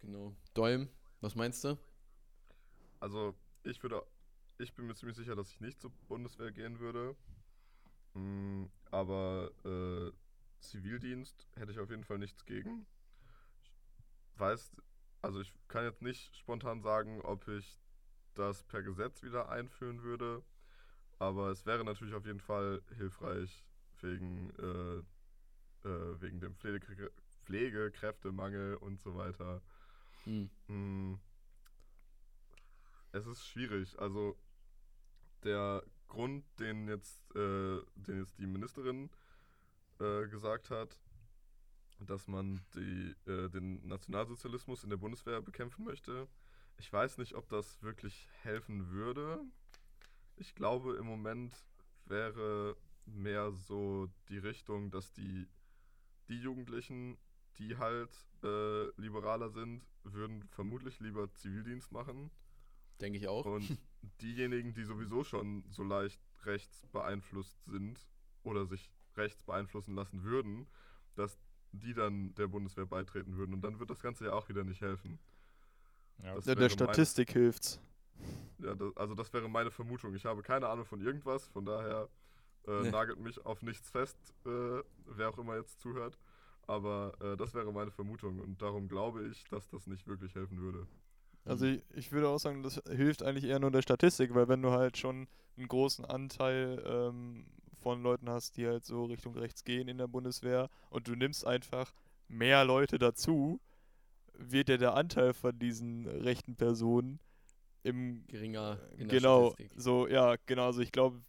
Genau. Dolm, was meinst du? Also, ich würde, ich bin mir ziemlich sicher, dass ich nicht zur Bundeswehr gehen würde. Mm, aber äh, Zivildienst hätte ich auf jeden Fall nichts gegen. Ich weiß also ich kann jetzt nicht spontan sagen, ob ich das per Gesetz wieder einführen würde, aber es wäre natürlich auf jeden Fall hilfreich wegen, äh, äh, wegen dem Pflege Pflegekräftemangel und so weiter. Hm. Hm. Es ist schwierig. Also der Grund, den jetzt, äh, den jetzt die Ministerin äh, gesagt hat, dass man die, äh, den Nationalsozialismus in der Bundeswehr bekämpfen möchte. Ich weiß nicht, ob das wirklich helfen würde. Ich glaube, im Moment wäre mehr so die Richtung, dass die, die Jugendlichen, die halt äh, liberaler sind, würden vermutlich lieber Zivildienst machen. Denke ich auch. Und [laughs] diejenigen, die sowieso schon so leicht rechts beeinflusst sind oder sich rechts beeinflussen lassen würden, dass die dann der Bundeswehr beitreten würden. Und dann wird das Ganze ja auch wieder nicht helfen. Ja. Das Ja, der Statistik hilft's. Ja, das, also das wäre meine Vermutung. Ich habe keine Ahnung von irgendwas, von daher äh, Nee. nagelt mich auf nichts fest, äh, wer auch immer jetzt zuhört. Aber äh, das wäre meine Vermutung und darum glaube ich, dass das nicht wirklich helfen würde. Also Hm. ich, ich würde auch sagen, das hilft eigentlich eher nur der Statistik, weil wenn du halt schon einen großen Anteil ähm, von Leuten hast, die halt so Richtung rechts gehen in der Bundeswehr und du nimmst einfach mehr Leute dazu, wird ja der Anteil von diesen rechten Personen im geringer in der genau, Statistik. so, ja, genau, also ich glaube,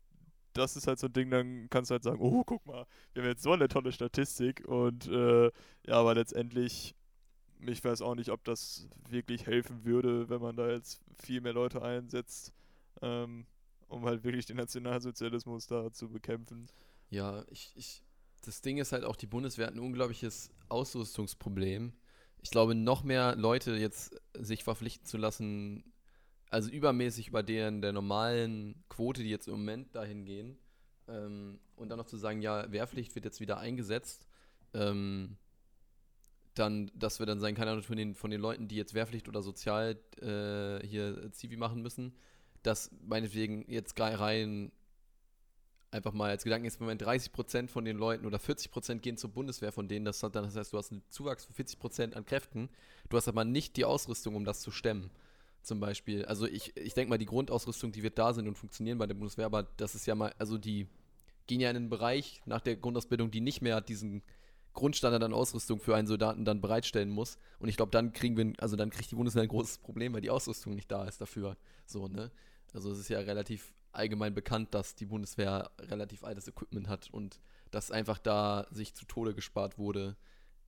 das ist halt so ein Ding, dann kannst du halt sagen, oh, guck mal, wir haben jetzt so eine tolle Statistik und äh, ja, aber letztendlich, ich weiß auch nicht, ob das wirklich helfen würde, wenn man da jetzt viel mehr Leute einsetzt, ähm, um halt wirklich den Nationalsozialismus da zu bekämpfen. Ja, ich, ich, das Ding ist halt auch, die Bundeswehr hat ein unglaubliches Ausrüstungsproblem. Ich glaube, noch mehr Leute jetzt sich verpflichten zu lassen, also übermäßig über deren der normalen Quote, die jetzt im Moment dahin gehen, ähm, und dann noch zu sagen, ja, Wehrpflicht wird jetzt wieder eingesetzt, ähm, dann, dass wir dann sagen, keine Ahnung, von den, von den Leuten, die jetzt Wehrpflicht oder sozial äh, hier Zivi machen müssen, dass meinetwegen jetzt rein einfach mal als Gedankenexperiment 30% von den Leuten oder 40% gehen zur Bundeswehr von denen, das, dann, das heißt, du hast einen Zuwachs von 40% an Kräften, du hast aber nicht die Ausrüstung, um das zu stemmen. Zum Beispiel. Also ich, ich denke mal, die Grundausrüstung, die wird da sein und funktionieren bei der Bundeswehr, aber das ist ja mal, also die gehen ja in einen Bereich nach der Grundausbildung, die nicht mehr diesen Grundstandard an Ausrüstung für einen Soldaten dann bereitstellen muss. Und ich glaube, dann kriegen wir, also dann kriegt die Bundeswehr ein großes Problem, weil die Ausrüstung nicht da ist dafür. So, ne? Also es ist ja relativ allgemein bekannt, dass die Bundeswehr relativ altes Equipment hat und dass einfach da sich zu Tode gespart wurde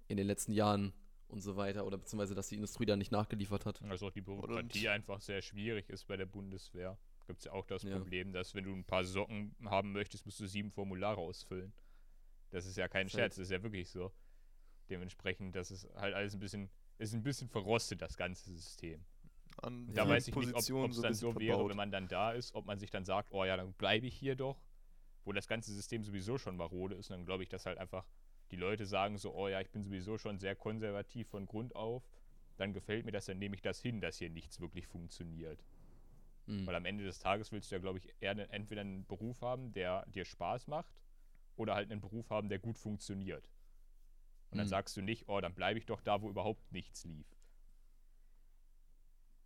in den letzten Jahren und so weiter oder beziehungsweise dass die Industrie da nicht nachgeliefert hat. Also auch die Bürokratie einfach sehr schwierig ist bei der Bundeswehr. Gibt es ja auch das Ja. Problem, dass wenn du ein paar Socken haben möchtest, musst du sieben Formulare ausfüllen. Das ist ja kein Das Scherz, das ist ja wirklich so. Dementsprechend, das ist halt alles ein bisschen, ist ein bisschen verrostet, das ganze System. An Da weiß ich nicht, ob es dann so wäre, verbaut. wenn man dann da ist, ob man sich dann sagt, oh ja, dann bleibe ich hier doch, wo das ganze System sowieso schon marode ist. Und dann glaube ich, dass halt einfach die Leute sagen so, oh ja, ich bin sowieso schon sehr konservativ von Grund auf, dann gefällt mir das, dann nehme ich das hin, dass hier nichts wirklich funktioniert. Hm. Weil am Ende des Tages willst du ja, glaube ich, eher entweder einen Beruf haben, der dir Spaß macht, oder halt einen Beruf haben, der gut funktioniert. Und dann Mhm. sagst du nicht, oh, dann bleibe ich doch da, wo überhaupt nichts lief.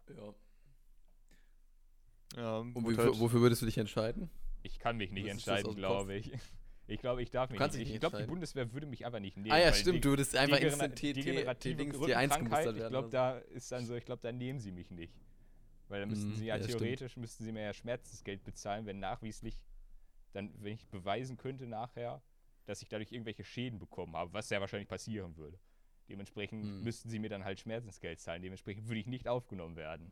Ja. Ja, Und wie, halt- wofür würdest du dich entscheiden? Ich kann mich nicht entscheiden, glaube ich. [laughs] Ich glaube, ich darf mich nicht. dich Ich nicht glaube, die. Bundeswehr würde mich einfach nicht nehmen. ah ja, weil stimmt, die, du würdest einfach die, instant die generative Dings T1 Rückenkrankheit, gemustert ich glaube, da ist dann so, ich glaube, da nehmen sie mich nicht. Weil dann müssten Mhm, sie ja, ja, stimmt. theoretisch, müssten sie mir ja Schmerzensgeld bezahlen, wenn nachweislich, dann, wenn ich beweisen könnte nachher, dass ich dadurch irgendwelche Schäden bekommen habe, was sehr wahrscheinlich passieren würde. Dementsprechend Mhm. müssten sie mir dann halt Schmerzensgeld zahlen. Dementsprechend würde ich nicht aufgenommen werden.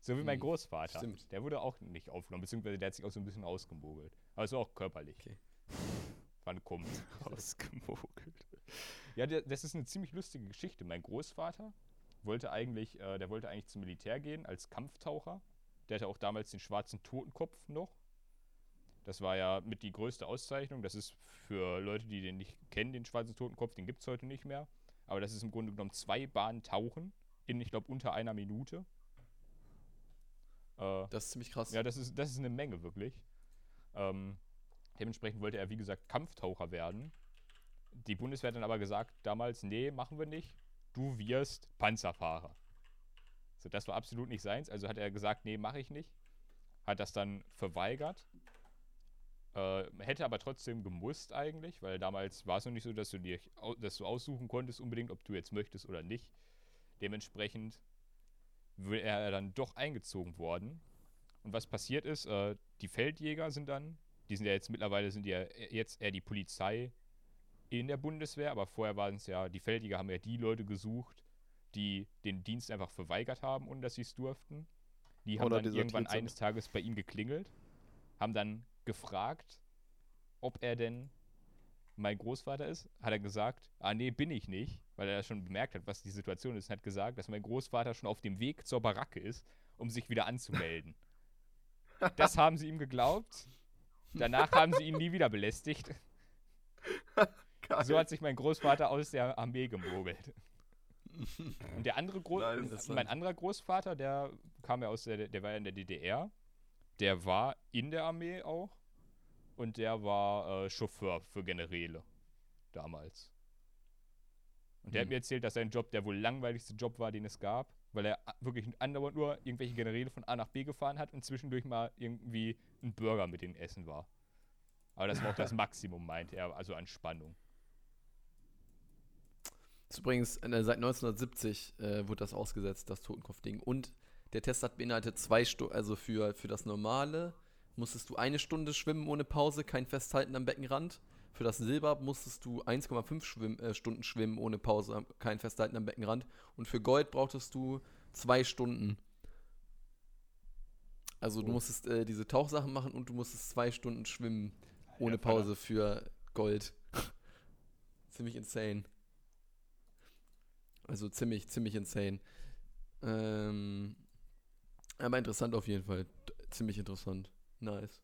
So wie mein Mhm, Großvater. stimmt. Der wurde auch nicht aufgenommen, beziehungsweise der hat sich auch so ein bisschen ausgemogelt. Aber so auch körperlich. Okay. Fand komisch. [laughs] ausgemogelt. Ja, der, das ist eine ziemlich lustige Geschichte. Mein Großvater wollte eigentlich, äh, der wollte eigentlich zum Militär gehen als Kampftaucher. Der hatte auch damals den schwarzen Totenkopf noch. Das war ja mit die größte Auszeichnung. Das ist für Leute, die den nicht kennen, den schwarzen Totenkopf, den gibt es heute nicht mehr. Aber das ist im Grunde genommen zwei Bahnen Tauchen in, ich glaube, unter einer Minute. Äh, Das ist ziemlich krass. ja, das ist, das ist eine Menge, wirklich. Ähm, dementsprechend wollte er, wie gesagt, Kampftaucher werden. Die Bundeswehr hat dann aber gesagt damals, nee, machen wir nicht. Du wirst Panzerfahrer. So, das war absolut nicht seins. Also hat er gesagt, nee, mache ich nicht. Hat das dann verweigert. Äh, hätte aber trotzdem gemusst eigentlich, weil damals war es noch nicht so, dass du dir dass du aussuchen konntest unbedingt, ob du jetzt möchtest oder nicht. Dementsprechend wär er dann doch eingezogen worden. Und was passiert ist, äh, die Feldjäger sind dann, die sind ja jetzt mittlerweile sind ja e- jetzt eher die Polizei in der Bundeswehr, aber vorher waren es ja, die Feldjäger haben ja die Leute gesucht, die den Dienst einfach verweigert haben, ohne dass sie es durften. Die haben Oder dann irgendwann eines Tages bei ihm geklingelt, haben dann gefragt, ob er denn mein Großvater ist. Hat er gesagt, ah nee, bin ich nicht, weil er schon bemerkt hat, was die Situation ist, und hat gesagt, dass mein Großvater schon auf dem Weg zur Baracke ist, um sich wieder anzumelden. [laughs] das haben sie ihm geglaubt. Danach haben sie ihn nie wieder belästigt. So hat sich mein Großvater aus der Armee gemogelt. Und der andere Gro Nice. Interessant. mein anderer Großvater, der kam ja aus der, der war ja in der DDR. Der war in der Armee auch. Und der war äh, Chauffeur für Generäle damals. Und der hat Hm. mir erzählt, dass sein Job der wohl langweiligste Job war, den es gab, weil er wirklich andauernd nur irgendwelche Generäle von A nach B gefahren hat und zwischendurch mal irgendwie ein Burger mit denen essen war. Aber das war auch das [laughs] Maximum, meinte er, also an Spannung. Ist übrigens, äh, seit 1970 äh, wurde das ausgesetzt, das Totenkopfding. Und der Test hat beinhaltet zwei Stunden, also für, für das normale musstest du eine Stunde schwimmen ohne Pause, kein Festhalten am Beckenrand. Für das Silber musstest du 1,5 schwimm, äh, Stunden schwimmen ohne Pause, kein Festhalten am Beckenrand. Und für Gold brauchtest du zwei Stunden. Also du musstest äh, diese Tauchsachen machen und du musstest zwei Stunden schwimmen ohne Vater. Pause für Gold. [laughs] Ziemlich insane. Also ziemlich, ziemlich insane. Ähm, aber interessant auf jeden Fall. Ziemlich interessant. Nice.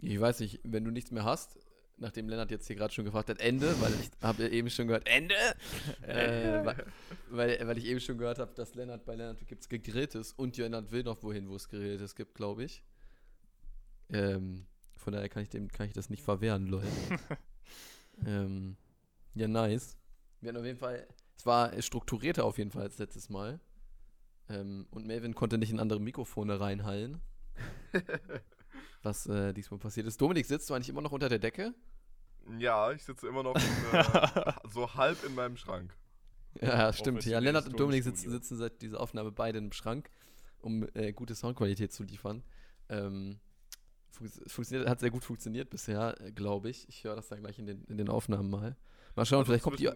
Ich weiß nicht, wenn du nichts mehr hast, nachdem Lennart jetzt hier gerade schon gefragt hat, Ende, weil ich [laughs] habe eben schon gehört, Ende! äh, weil, weil ich eben schon gehört habe, dass Lennart bei Lennart gibt es Gegrilltes und Lennart will noch wohin, wo es Gegrilltes gibt, glaube ich. Ähm, von daher kann ich dem kann ich das nicht verwehren, Leute. [laughs] ähm, ja, nice. Wir hatten auf jeden Fall, es war strukturierter auf jeden Fall als letztes Mal. Ähm, und Melvin konnte nicht in andere Mikrofone reinhallen, [laughs] was äh, diesmal passiert ist. Dominik, sitzt du eigentlich immer noch unter der Decke? Ja, ich sitze immer noch äh, [laughs] so halb in meinem Schrank. Ja, stimmt. Ja, Lennart und Dominik sitzen, sitzen seit dieser Aufnahme beide im Schrank, um äh, gute Soundqualität zu liefern. Ähm, funktioniert, hat sehr gut funktioniert bisher, äh, glaube ich. Ich höre das dann gleich in den, in den Aufnahmen mal. Mal schauen, Also vielleicht kommt die.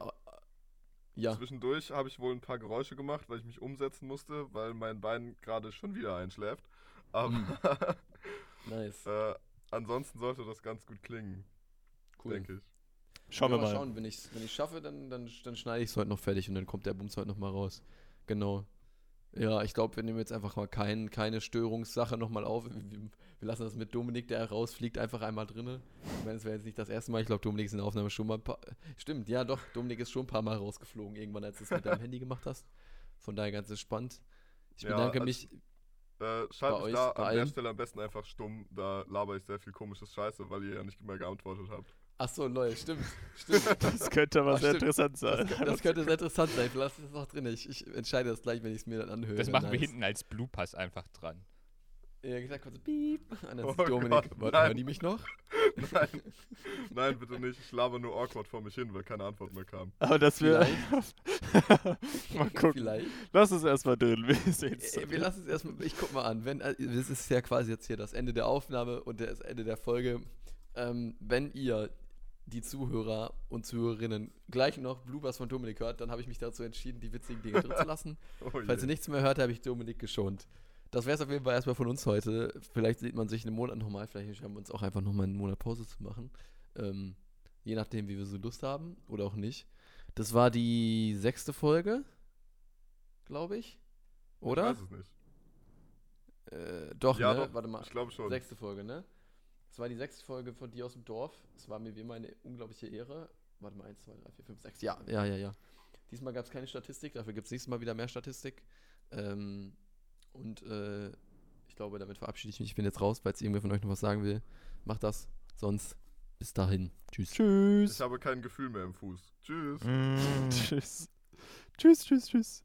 Ja, Zwischendurch habe ich wohl ein paar Geräusche gemacht, weil ich mich umsetzen musste, weil mein Bein gerade schon wieder einschläft. Aber Hm. [laughs] nice. äh, ansonsten sollte das ganz gut klingen, Cool. denke ich. Schauen Ja, wir mal. schauen, wenn ich es wenn ich's schaffe, dann, dann, dann schneide ich es heute noch fertig und dann kommt der Bums heute noch mal raus. Genau. Ja, ich glaube, wir nehmen jetzt einfach mal kein, keine Störungssache nochmal auf. Wir, wir lassen das mit Dominik, der rausfliegt, einfach einmal drinne. Ich meine, es wäre jetzt nicht das erste Mal. Ich glaube, Dominik ist in der Aufnahme schon mal ein paar. Stimmt, ja, doch. Dominik ist schon ein paar Mal rausgeflogen, irgendwann, als du es mit deinem [laughs] Handy gemacht hast. Von daher ganz entspannt. Ich Ja, bedanke also- mich. Äh, schalt Bei mich euch, da an der? Stelle am besten einfach stumm, da laber ich sehr viel komisches Scheiße, weil ihr ja nicht mehr geantwortet habt. Achso, lol, stimmt. Stimmt. [laughs] Das könnte aber Ach, sehr stimmt. interessant sein. Das, das könnte sehr interessant sein. Lass es noch drin. Ich, ich entscheide das gleich, wenn ich es mir dann anhöre. Das machen wir Nice. hinten als Blue Pass einfach dran. Ja, gesagt, kurz piep. [laughs] Und dann Oh sieht Dominik, Gott, "Warte, nein. hören die mich noch? [laughs] Nein, nein, bitte nicht. Ich laber nur awkward vor mich hin, weil keine Antwort mehr kam. Aber das wir. [laughs] mal gucken. Vielleicht. Lass es erstmal drin. Wir sehen's Äh, dann. Wir lassen es erstmal, ich guck mal an, wenn, äh, das ist ja quasi jetzt hier das Ende der Aufnahme und das Ende der Folge. Ähm, wenn ihr, die Zuhörer und Zuhörerinnen, gleich noch Bluebers von Dominik hört, dann habe ich mich dazu entschieden, die witzigen Dinge drin zu lassen. Oh Falls ihr nichts mehr hört, habe ich Dominik geschont. Das wäre es auf jeden Fall erstmal von uns heute. Vielleicht sieht man sich einen Monat nochmal, vielleicht haben wir uns auch einfach nochmal einen Monat Pause zu machen. Ähm, je nachdem, wie wir so Lust haben oder auch nicht. Das war die sechste Folge, glaube ich. Oder? Ich weiß es nicht. Äh, doch, Ja, ne? doch, Warte mal. Ich glaube schon. Sechste Folge, ne? Das war die sechste Folge von dir aus dem Dorf. Es war mir wie immer eine unglaubliche Ehre. Warte mal, 1, 2, 3, 4, 5, 6. Ja, ja, ja, ja. Diesmal gab es keine Statistik, dafür gibt es nächstes Mal wieder mehr Statistik. Ähm, und äh, ich glaube, damit verabschiede ich mich. Ich bin jetzt raus, falls irgendwer von euch noch was sagen will. Macht das. Sonst bis dahin. Tschüss. Ich Tschüss. habe kein Gefühl mehr im Fuß. Tschüss. Mm, [laughs] tschüss. Tschüss, tschüss, tschüss.